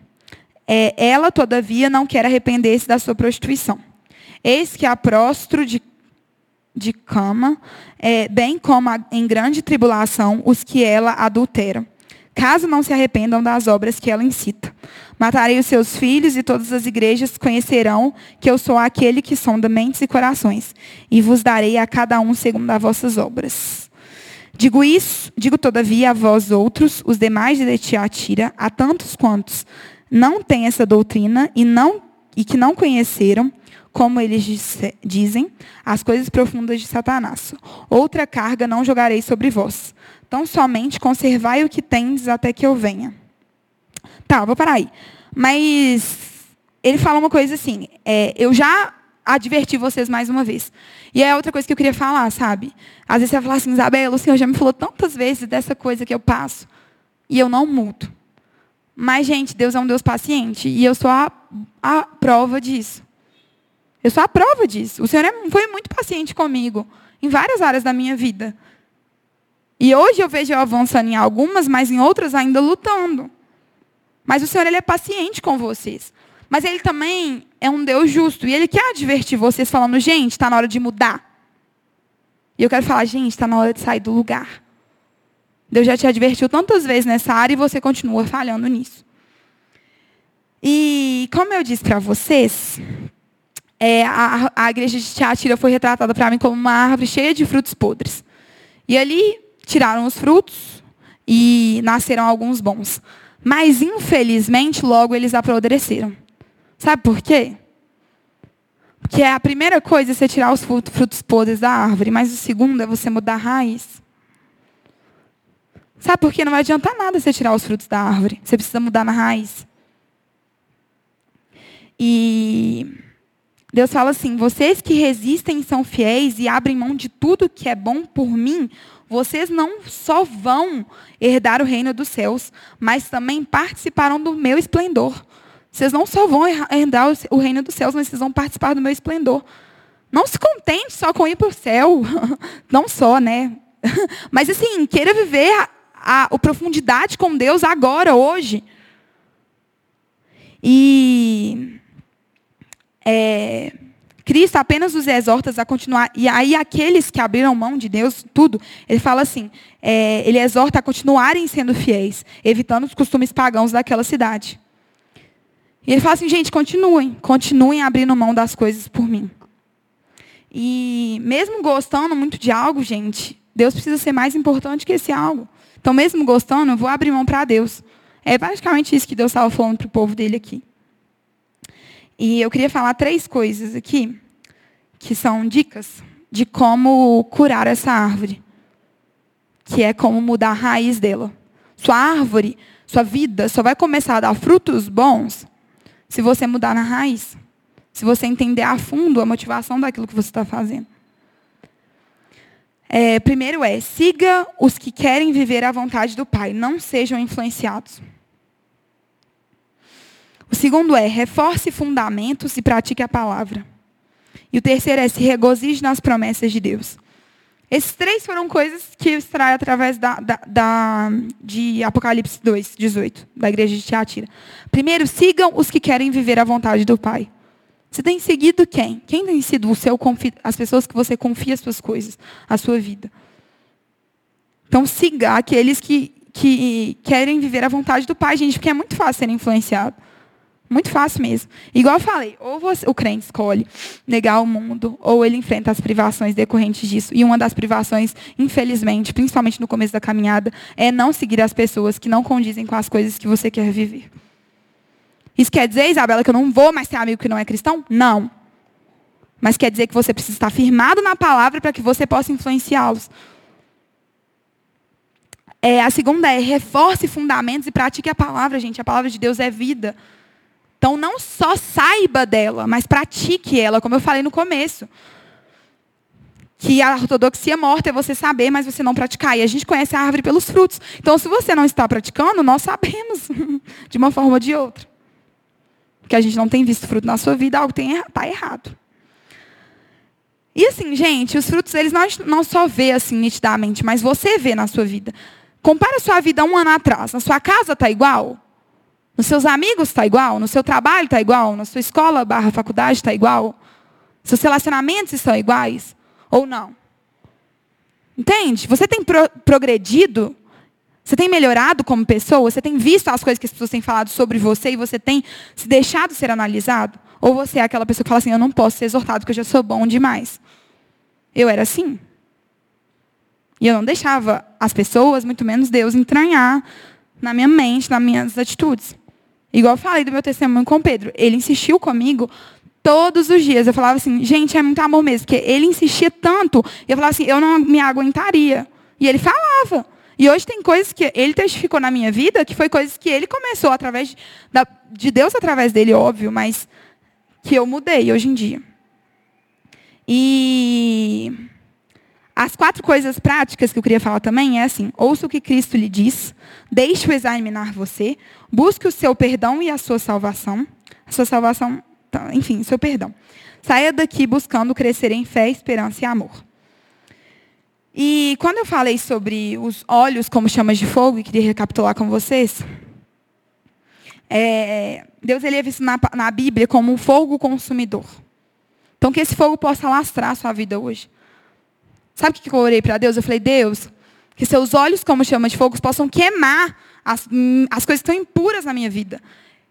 É, ela, todavia, não quer arrepender-se da sua prostituição. Eis que a prostro de, de cama, é, bem como a, em grande tribulação, os que ela adulteram caso não se arrependam das obras que ela incita. Matarei os seus filhos e todas as igrejas conhecerão que eu sou aquele que sonda mentes e corações, e vos darei a cada um segundo as vossas obras. Digo isso, digo todavia a vós outros, os demais de Tiatira, a tantos quantos não têm essa doutrina e não e que não conheceram, como eles dizem, as coisas profundas de Satanás. Outra carga não jogarei sobre vós, Tão somente conservai o que tendes até que eu venha. Tá, vou parar aí. Mas ele fala uma coisa assim, é, eu já adverti vocês mais uma vez. E é outra coisa que eu queria falar, sabe? Às vezes você vai falar assim, Isabela, o Senhor já me falou tantas vezes dessa coisa que eu passo. E eu não mudo. Mas, gente, Deus é um Deus paciente. E eu sou a, a prova disso. Eu sou a prova disso. O Senhor é, foi muito paciente comigo. Em várias áreas da minha vida. E hoje eu vejo eu avançando em algumas, mas em outras ainda lutando. Mas o Senhor ele é paciente com vocês. Mas ele também é um Deus justo. E ele quer advertir vocês falando, gente, está na hora de mudar. E eu quero falar, gente, está na hora de sair do lugar. Deus já te advertiu tantas vezes nessa área e você continua falhando nisso. E como eu disse para vocês, é, a, a, igreja de Tiatira foi retratada para mim como uma árvore cheia de frutos podres. E ali tiraram os frutos e nasceram alguns bons. Mas, infelizmente, logo eles apodreceram. Sabe por quê? Porque a primeira coisa é você tirar os frutos podres da árvore, mas o segundo é você mudar a raiz. Sabe por quê? Não vai adiantar nada você tirar os frutos da árvore. Você precisa mudar na raiz. E Deus fala assim: vocês que resistem são fiéis e abrem mão de tudo que é bom por mim, vocês não só vão herdar o reino dos céus, mas também participarão do meu esplendor. Vocês não só vão herdar o reino dos céus, mas vocês vão participar do meu esplendor. Não se contente só com ir para o céu. (laughs) Não só, né? (laughs) Mas assim, queira viver a, a, a profundidade com Deus agora, hoje. E é, Cristo apenas os exorta a continuar. E aí, aqueles que abriram mão de Deus, tudo, ele fala assim: é, ele exorta a continuarem sendo fiéis, evitando os costumes pagãos daquela cidade. E ele fala assim: gente, continuem, continuem abrindo mão das coisas por mim. E mesmo gostando muito de algo, gente, Deus precisa ser mais importante que esse algo. Então, mesmo gostando, eu vou abrir mão para Deus. É basicamente isso que Deus estava falando para o povo dele aqui. E eu queria falar três coisas aqui, que são dicas de como curar essa árvore, que é como mudar a raiz dela. Sua árvore, sua vida só vai começar a dar frutos bons se você mudar na raiz, se você entender a fundo a motivação daquilo que você está fazendo. É, primeiro é, siga os que querem viver à vontade do Pai, não sejam influenciados. O segundo é, reforce fundamentos e pratique a palavra. E o terceiro é, se regozije nas promessas de Deus. Esses três foram coisas que eu extraio através da, da, da, de Apocalipse 2, 18, da igreja de Tiatira. Primeiro, sigam os que querem viver a vontade do Pai. Você tem seguido quem? Quem tem sido o seu as pessoas que você confia as suas coisas, a sua vida? Então, siga aqueles que, que querem viver a vontade do Pai, gente, porque é muito fácil ser influenciado. Muito fácil mesmo. Igual eu falei, ou você, o crente escolhe negar o mundo, ou ele enfrenta as privações decorrentes disso. E uma das privações, infelizmente, principalmente no começo da caminhada, é não seguir as pessoas que não condizem com as coisas que você quer viver. Isso quer dizer, Isabela, que eu não vou mais ter amigo que não é cristão? Não. Mas quer dizer que você precisa estar firmado na palavra para que você possa influenciá-los. É, a segunda é reforce fundamentos e pratique a palavra, gente. A palavra de Deus é vida. Então, não só saiba dela, mas pratique ela, como eu falei no começo. Que a ortodoxia morta é você saber, mas você não praticar. E a gente conhece a árvore pelos frutos. Então, se você não está praticando, nós sabemos, (laughs) de uma forma ou de outra. Que a gente não tem visto fruto na sua vida, algo está errado. E assim, gente, os frutos, eles não, não só vê assim nitidamente, mas você vê na sua vida. Compara a sua vida um ano atrás. Na sua casa está igual? Nos seus amigos está igual? No seu trabalho está igual? Na sua escola barra faculdade está igual? Seus relacionamentos estão iguais? Ou não? Entende? Você tem pro progredido? Você tem melhorado como pessoa? Você tem visto as coisas que as pessoas têm falado sobre você e você tem se deixado ser analisado? Ou você é aquela pessoa que fala assim, eu não posso ser exortado porque eu já sou bom demais? Eu era assim. E eu não deixava as pessoas, muito menos Deus, entranhar na minha mente, nas minhas atitudes. Igual eu falei do meu testemunho com Pedro. Ele insistiu comigo todos os dias. Eu falava assim, gente, é muito amor mesmo. Porque ele insistia tanto. Eu falava assim, eu não me aguentaria. E ele falava. E hoje tem coisas que ele testificou na minha vida, que foi coisas que ele começou através de, de Deus através dele, óbvio, mas que eu mudei hoje em dia. E as quatro coisas práticas que eu queria falar também é assim: ouça o que Cristo lhe diz, deixe-o examinar você, busque o seu perdão e a sua salvação. A sua salvação, tá, enfim, seu perdão. Saia daqui buscando crescer em fé, esperança e amor. E quando eu falei sobre os olhos como chamas de fogo, e queria recapitular com vocês, é, Deus ele é visto na, na Bíblia como um fogo consumidor. Então, que esse fogo possa lastrar a sua vida hoje. Sabe o que eu orei para Deus? Eu falei, Deus, que seus olhos, como chama de fogo, possam queimar as, as coisas que estão impuras na minha vida.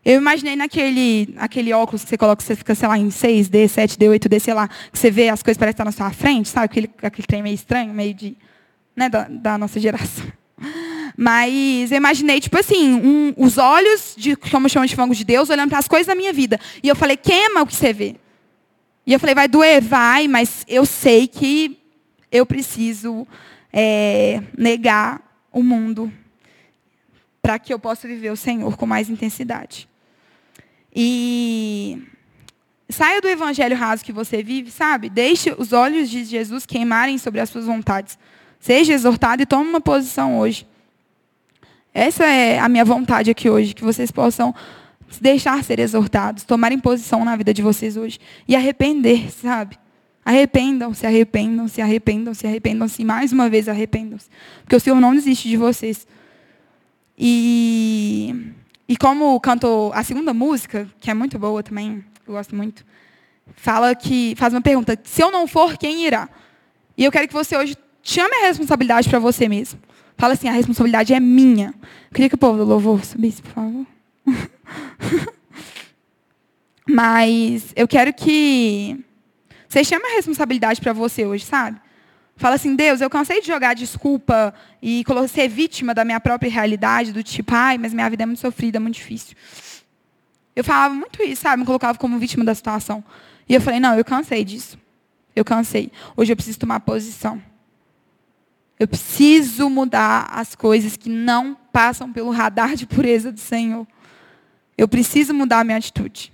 Eu imaginei naquele aquele óculos que você coloca, você fica, sei lá, em 6D, 7D, 8D, sei lá, que você vê as coisas parecem estar na sua frente, sabe? Aquele, aquele trem meio estranho, meio de. Né, da, da nossa geração. (laughs) Mas eu imaginei, tipo assim, um, os olhos, de, como chamam de fango de Deus, olhando para as coisas da minha vida. E eu falei, queima o que você vê. E eu falei, vai doer? Vai, mas eu sei que eu preciso é, negar o mundo para que eu possa viver o Senhor com mais intensidade. E saia do evangelho raso que você vive, sabe? Deixe os olhos de Jesus queimarem sobre as suas vontades. Seja exortado e tome uma posição hoje. Essa é a minha vontade aqui hoje, que vocês possam se deixar ser exortados, tomarem posição na vida de vocês hoje e arrepender, sabe? Arrependam-se, arrependam-se, arrependam-se, arrependam-se, mais uma vez arrependam-se. Porque o Senhor não desiste de vocês. E, e como cantou a segunda música, que é muito boa também, eu gosto muito, fala que faz uma pergunta: se eu não for, quem irá? E eu quero que você hoje chame a responsabilidade para você mesmo. Fala assim: a responsabilidade é minha. Eu queria que o povo do louvor subisse, por favor. (laughs) Mas eu quero que você chame a responsabilidade para você hoje, sabe? Fala assim, Deus, eu cansei de jogar desculpa e ser vítima da minha própria realidade, do tipo, ai, mas minha vida é muito sofrida, muito difícil. Eu falava muito isso, sabe? Me colocava como vítima da situação. E eu falei, não, eu cansei disso. Eu cansei. Hoje eu preciso tomar posição. Eu preciso mudar as coisas que não passam pelo radar de pureza do Senhor. Eu preciso mudar a minha atitude.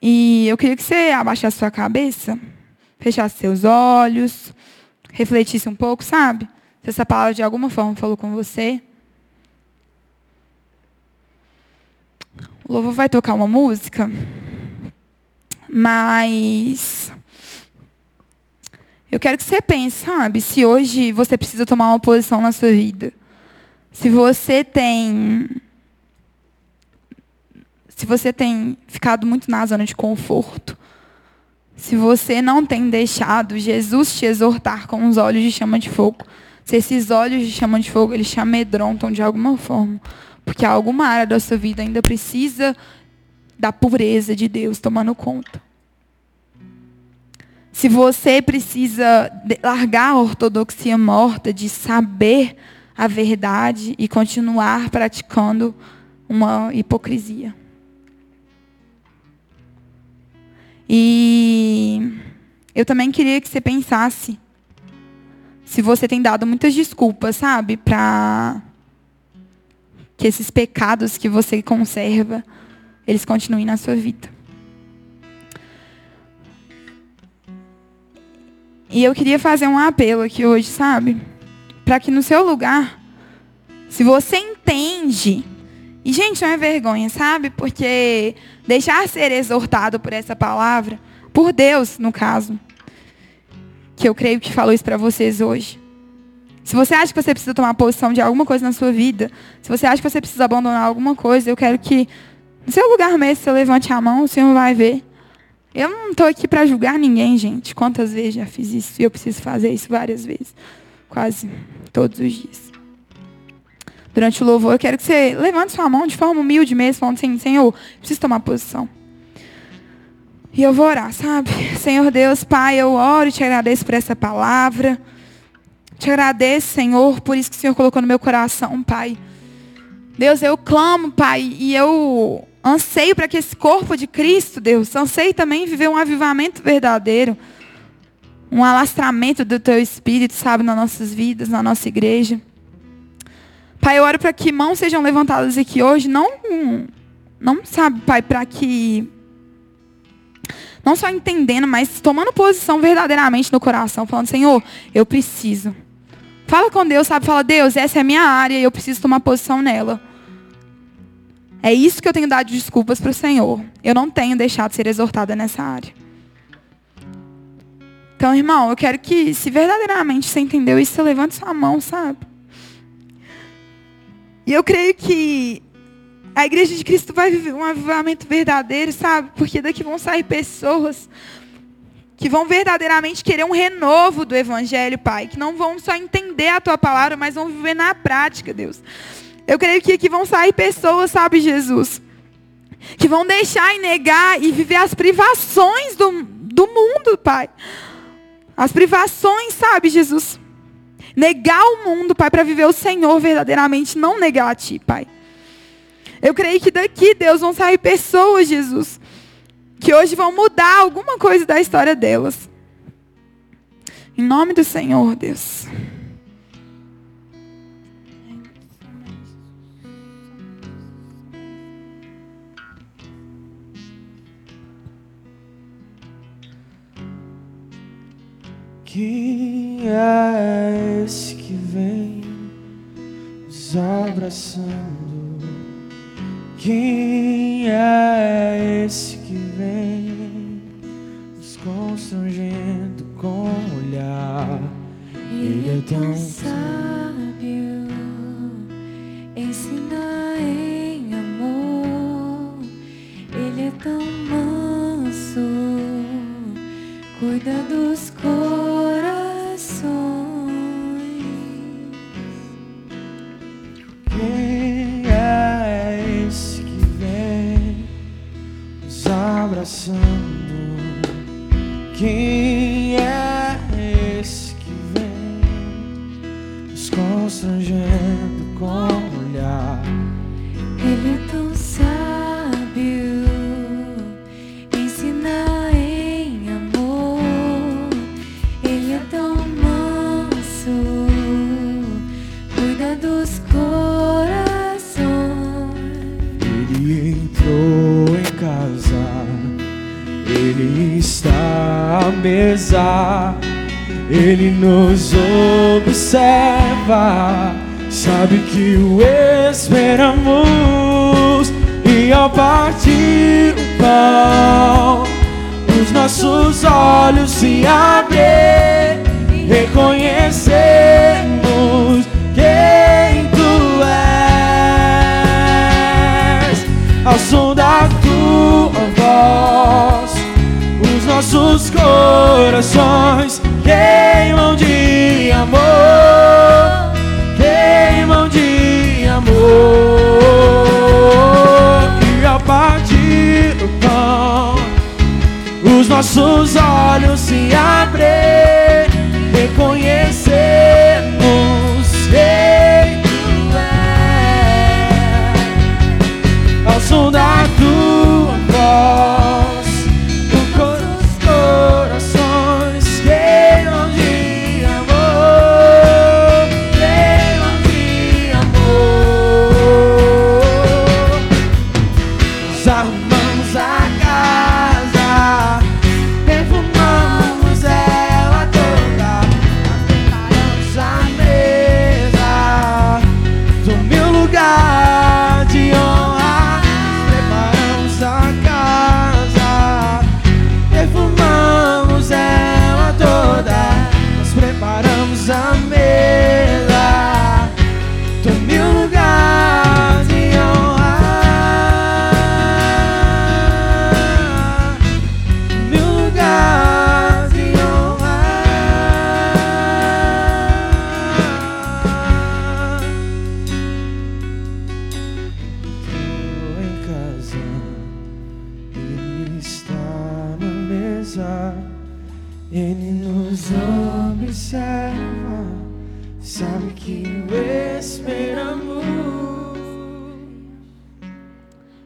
E eu queria que você abaixasse sua cabeça fechasse seus olhos, refletisse um pouco, sabe? Se essa palavra de alguma forma falou com você. O louvor vai tocar uma música, mas eu quero que você pense, sabe? Se hoje você precisa tomar uma posição na sua vida. Se você tem. Se você tem ficado muito na zona de conforto se você não tem deixado Jesus te exortar com os olhos de chama de fogo, se esses olhos de chama de fogo eles te amedrontam de alguma forma, porque alguma área da sua vida ainda precisa da pureza de Deus tomando conta. Se você precisa largar a ortodoxia morta de saber a verdade e continuar praticando uma hipocrisia. E eu também queria que você pensasse se você tem dado muitas desculpas, sabe, para que esses pecados que você conserva, eles continuem na sua vida. E eu queria fazer um apelo aqui hoje, sabe? Para que no seu lugar, se você entende e, gente, não é vergonha, sabe? Porque deixar ser exortado por essa palavra, por Deus, no caso, que eu creio que falou isso para vocês hoje. Se você acha que você precisa tomar posição de alguma coisa na sua vida, se você acha que você precisa abandonar alguma coisa, eu quero que, no seu lugar mesmo, você levante a mão, o Senhor vai ver. Eu não estou aqui para julgar ninguém, gente. Quantas vezes já fiz isso e eu preciso fazer isso várias vezes. Quase todos os dias durante o louvor, eu quero que você levante sua mão de forma humilde mesmo, falando assim, Senhor, preciso tomar posição. E eu vou orar, sabe? (laughs) Senhor Deus, Pai, eu oro e te agradeço por essa palavra. Te agradeço, Senhor, por isso que o Senhor colocou no meu coração, Pai. Deus, eu clamo, Pai, e eu anseio para que esse corpo de Cristo, Deus, anseio também viver um avivamento verdadeiro. Um alastramento do Teu Espírito, sabe, nas nossas vidas, na nossa igreja. Pai, eu oro para que mãos sejam levantadas aqui hoje, não, não sabe, Pai, para que não só entendendo, mas tomando posição verdadeiramente no coração, falando, Senhor, eu preciso. Fala com Deus, sabe? Fala, Deus, essa é a minha área e eu preciso tomar posição nela. É isso que eu tenho dado de desculpas para o Senhor. Eu não tenho deixado de ser exortada nessa área. Então, irmão, eu quero que, se verdadeiramente você entendeu isso, você levante sua mão, sabe? E eu creio que a igreja de Cristo vai viver um avivamento verdadeiro, sabe? Porque daqui vão sair pessoas que vão verdadeiramente querer um renovo do evangelho, Pai, que não vão só entender a tua palavra, mas vão viver na prática, Deus. Eu creio que aqui vão sair pessoas, sabe, Jesus, que vão deixar e negar e viver as privações do, do mundo, Pai. As privações, sabe, Jesus? Negar o mundo, Pai, para viver o Senhor verdadeiramente, não negar a Ti, Pai. Eu creio que daqui, Deus, vão sair pessoas, Jesus, que hoje vão mudar alguma coisa da história delas. Em nome do Senhor, Deus. Quem é esse que vem nos abraçando? Quem é esse que vem nos constrangendo com o olhar? Ele é tão sábio, ensina em amor. Ele é tão manso, cuida dos corações. Quem é esse que vem nos abraçando? Quem é esse que vem nos constrangendo com o olhar? Ele entrou em casa, ele está à mesa, ele nos observa, sabe que o esperamos, e ao partir o pão, os nossos olhos se abrem, reconhecemos ao som da tua voz, os nossos corações queimam de amor, queimam de amor. E ao partir o pão, os nossos olhos se abrem, reconhecemos quem sabe que o esperamos.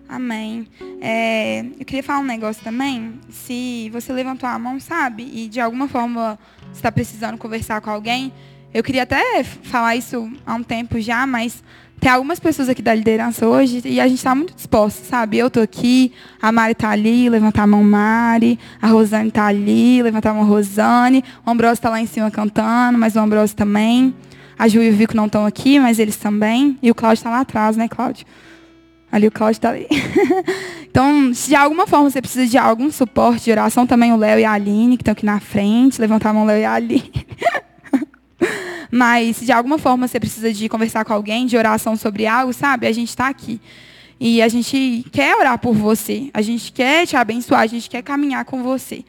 Amém. É, eu queria falar um negócio também. Se você levantou a mão, sabe, e de alguma forma está precisando conversar com alguém, eu queria até falar isso há um tempo já, mas tem algumas pessoas aqui da liderança hoje e a gente está muito disposto, sabe? Eu estou aqui, a Mari está ali, levanta a mão Mari, a Rosane está ali, levanta a mão Rosane, o Ambrosio está lá em cima cantando, mas o Ambrosio também. A Ju e o Vico não estão aqui, mas eles também. E o Cláudio está lá atrás, né, Cláudio? Ali o Cláudio está ali. (laughs) então, se de alguma forma você precisa de algum suporte de oração, também o Léo e a Aline, que estão aqui na frente. Levantar a mão, Léo e a Aline. (laughs) Mas se de alguma forma você precisa de conversar com alguém, de oração sobre algo, sabe? A gente está aqui. E a gente quer orar por você. A gente quer te abençoar, a gente quer caminhar com você.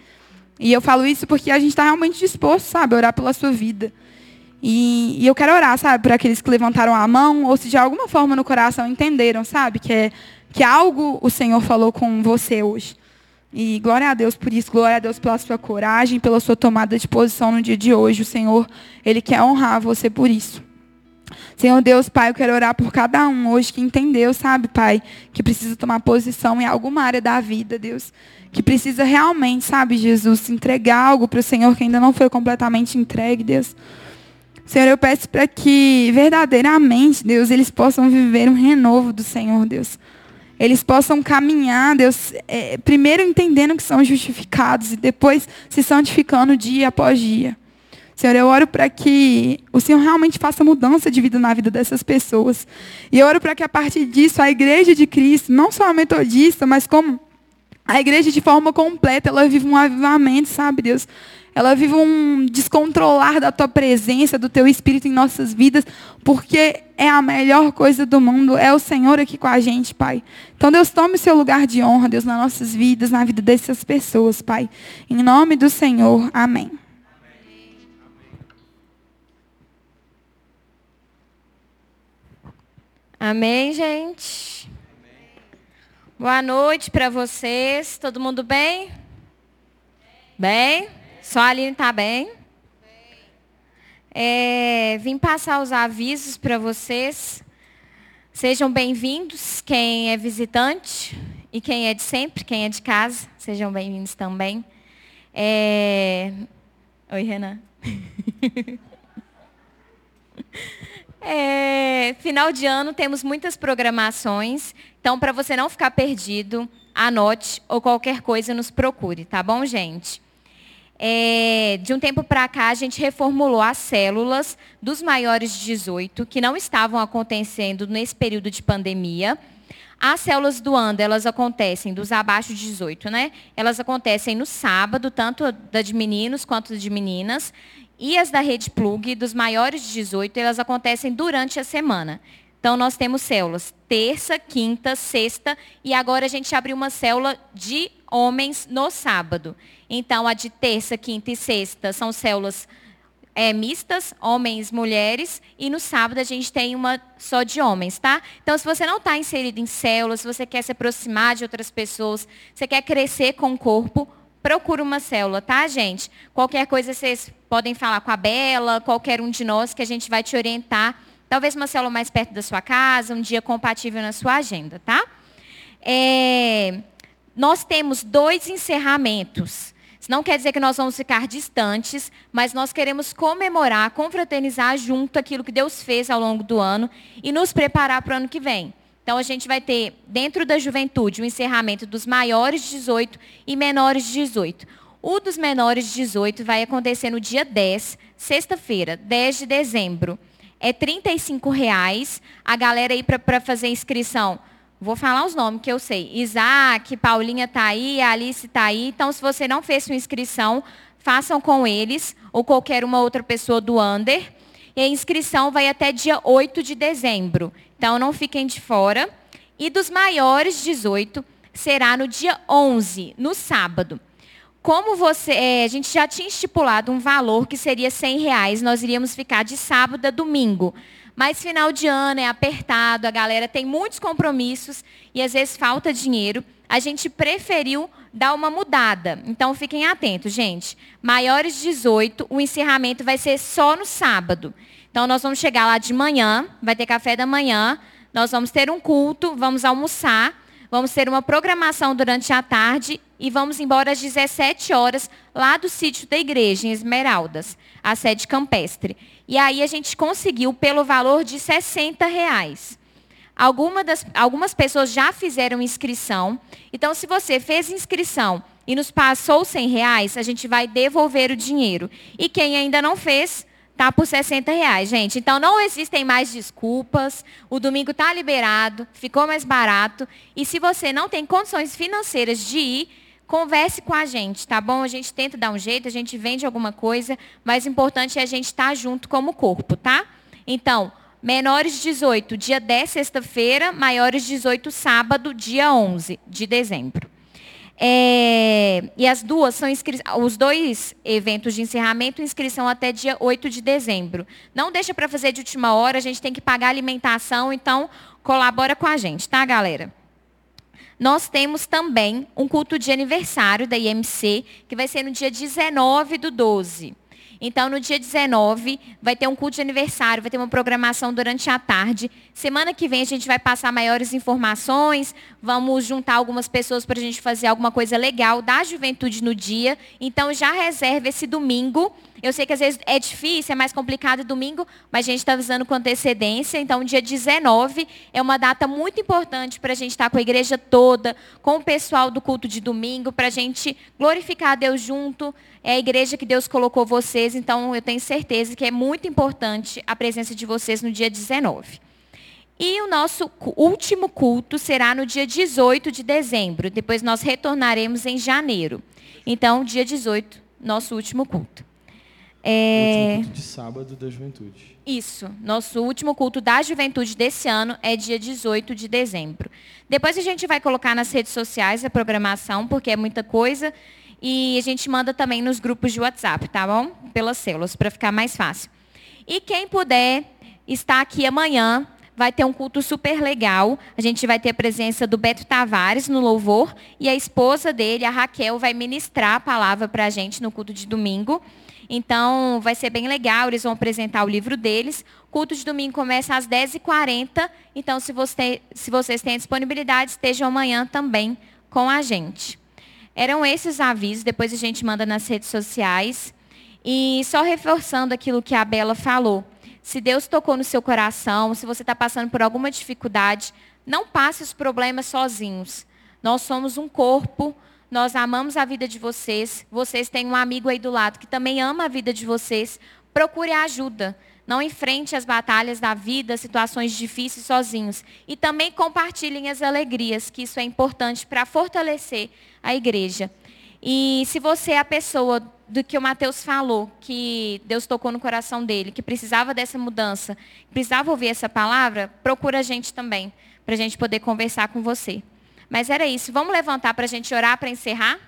E eu falo isso porque a gente está realmente disposto, sabe, a orar pela sua vida. E, e eu quero orar, sabe, por aqueles que levantaram a mão, ou se de alguma forma no coração entenderam, sabe, que, é, que algo o Senhor falou com você hoje. E glória a Deus por isso, glória a Deus pela sua coragem, pela sua tomada de posição no dia de hoje. O Senhor, Ele quer honrar você por isso. Senhor Deus, Pai, eu quero orar por cada um hoje que entendeu, sabe, Pai, que precisa tomar posição em alguma área da vida, Deus. Que precisa realmente, sabe, Jesus, entregar algo para o Senhor que ainda não foi completamente entregue, Deus. Senhor, eu peço para que verdadeiramente, Deus, eles possam viver um renovo do Senhor, Deus eles possam caminhar, Deus, é, primeiro entendendo que são justificados e depois se santificando dia após dia. Senhor, eu oro para que o Senhor realmente faça mudança de vida na vida dessas pessoas. E eu oro para que a partir disso a igreja de Cristo, não só a metodista, mas como a igreja de forma completa, ela viva um avivamento, sabe, Deus? Ela vive um descontrolar da tua presença, do teu espírito em nossas vidas, porque é a melhor coisa do mundo, é o Senhor aqui com a gente, Pai. Então, Deus, tome o seu lugar de honra, Deus, nas nossas vidas, na vida dessas pessoas, Pai. Em nome do Senhor, amém. Amém, gente. Boa noite para vocês. Todo mundo bem? Bem? Só a Aline está bem? É, vim passar os avisos para vocês. Sejam bem-vindos, quem é visitante e quem é de sempre, quem é de casa, sejam bem-vindos também. É... Oi, Renan. (laughs) É, final de ano temos muitas programações, então para você não ficar perdido, anote ou qualquer coisa nos procure, tá bom, gente? É, de um tempo para cá, a gente reformulou as células dos maiores de 18, que não estavam acontecendo nesse período de pandemia. As células do ANDA, elas acontecem dos abaixo de 18, né? Elas acontecem no sábado, tanto da de meninos quanto de meninas. E as da Rede Plug, dos maiores de 18, elas acontecem durante a semana. Então, nós temos células terça, quinta, sexta, e agora a gente abriu uma célula de homens no sábado. Então, a de terça, quinta e sexta são células é, mistas, homens, mulheres, e no sábado a gente tem uma só de homens, tá? Então, se você não está inserido em células, se você quer se aproximar de outras pessoas, você quer crescer com o corpo, procura uma célula, tá, gente? Qualquer coisa vocês podem falar com a Bela, qualquer um de nós, que a gente vai te orientar. Talvez uma célula mais perto da sua casa, um dia compatível na sua agenda, tá? É, nós temos dois encerramentos. Isso não quer dizer que nós vamos ficar distantes, mas nós queremos comemorar, confraternizar junto aquilo que Deus fez ao longo do ano e nos preparar para o ano que vem. Então, a gente vai ter, dentro da juventude, o encerramento dos maiores de 18 e menores de 18. O dos menores de 18 vai acontecer no dia 10, sexta-feira, 10 de dezembro. É 35 reais. A galera aí para fazer inscrição Vou falar os nomes que eu sei. Isaac, Paulinha está aí, Alice está aí. Então, se você não fez sua inscrição, façam com eles ou qualquer uma outra pessoa do Under. E a inscrição vai até dia 8 de dezembro. Então, não fiquem de fora. E dos maiores 18 será no dia 11, no sábado. Como você, é, a gente já tinha estipulado um valor que seria 100 reais, nós iríamos ficar de sábado a domingo. Mas final de ano é apertado, a galera tem muitos compromissos e às vezes falta dinheiro. A gente preferiu dar uma mudada. Então fiquem atentos, gente. Maiores de 18, o encerramento vai ser só no sábado. Então nós vamos chegar lá de manhã, vai ter café da manhã, nós vamos ter um culto, vamos almoçar, vamos ter uma programação durante a tarde e vamos embora às 17 horas lá do sítio da igreja, em Esmeraldas, a sede campestre. E aí a gente conseguiu pelo valor de 60 reais. Alguma das, algumas pessoas já fizeram inscrição. Então, se você fez inscrição e nos passou 100 reais, a gente vai devolver o dinheiro. E quem ainda não fez, tá por 60 reais, gente. Então, não existem mais desculpas. O domingo está liberado, ficou mais barato. E se você não tem condições financeiras de ir, Converse com a gente, tá bom? A gente tenta dar um jeito, a gente vende alguma coisa, mas o importante é a gente estar tá junto como corpo, tá? Então, menores de 18, dia 10, sexta-feira, maiores de 18, sábado, dia 11 de dezembro. É, e as duas são os dois eventos de encerramento, inscrição até dia 8 de dezembro. Não deixa para fazer de última hora, a gente tem que pagar alimentação, então colabora com a gente, tá, galera? Nós temos também um culto de aniversário da IMC, que vai ser no dia 19 do 12. Então, no dia 19, vai ter um culto de aniversário, vai ter uma programação durante a tarde. Semana que vem a gente vai passar maiores informações, vamos juntar algumas pessoas para a gente fazer alguma coisa legal da juventude no dia. Então, já reserve esse domingo eu sei que às vezes é difícil, é mais complicado domingo, mas a gente está avisando com antecedência. Então, dia 19 é uma data muito importante para a gente estar tá com a igreja toda, com o pessoal do culto de domingo, para a gente glorificar a Deus junto. É a igreja que Deus colocou vocês, então eu tenho certeza que é muito importante a presença de vocês no dia 19. E o nosso último culto será no dia 18 de dezembro. Depois nós retornaremos em janeiro. Então, dia 18, nosso último culto. É... culto de sábado da juventude. Isso. Nosso último culto da juventude desse ano é dia 18 de dezembro. Depois a gente vai colocar nas redes sociais a programação, porque é muita coisa. E a gente manda também nos grupos de WhatsApp, tá bom? Pelas células, para ficar mais fácil. E quem puder estar aqui amanhã, vai ter um culto super legal. A gente vai ter a presença do Beto Tavares no louvor e a esposa dele, a Raquel, vai ministrar a palavra para a gente no culto de domingo. Então, vai ser bem legal, eles vão apresentar o livro deles. O culto de domingo começa às 10h40. Então, se, você, se vocês têm disponibilidade, estejam amanhã também com a gente. Eram esses avisos, depois a gente manda nas redes sociais. E só reforçando aquilo que a Bela falou. Se Deus tocou no seu coração, se você está passando por alguma dificuldade, não passe os problemas sozinhos. Nós somos um corpo, nós amamos a vida de vocês. Vocês têm um amigo aí do lado que também ama a vida de vocês. Procure ajuda. Não enfrente as batalhas da vida, situações difíceis sozinhos. E também compartilhem as alegrias, que isso é importante para fortalecer a igreja. E se você é a pessoa do que o Mateus falou, que Deus tocou no coração dele, que precisava dessa mudança, precisava ouvir essa palavra, procura a gente também, para a gente poder conversar com você. Mas era isso. Vamos levantar para a gente orar para encerrar?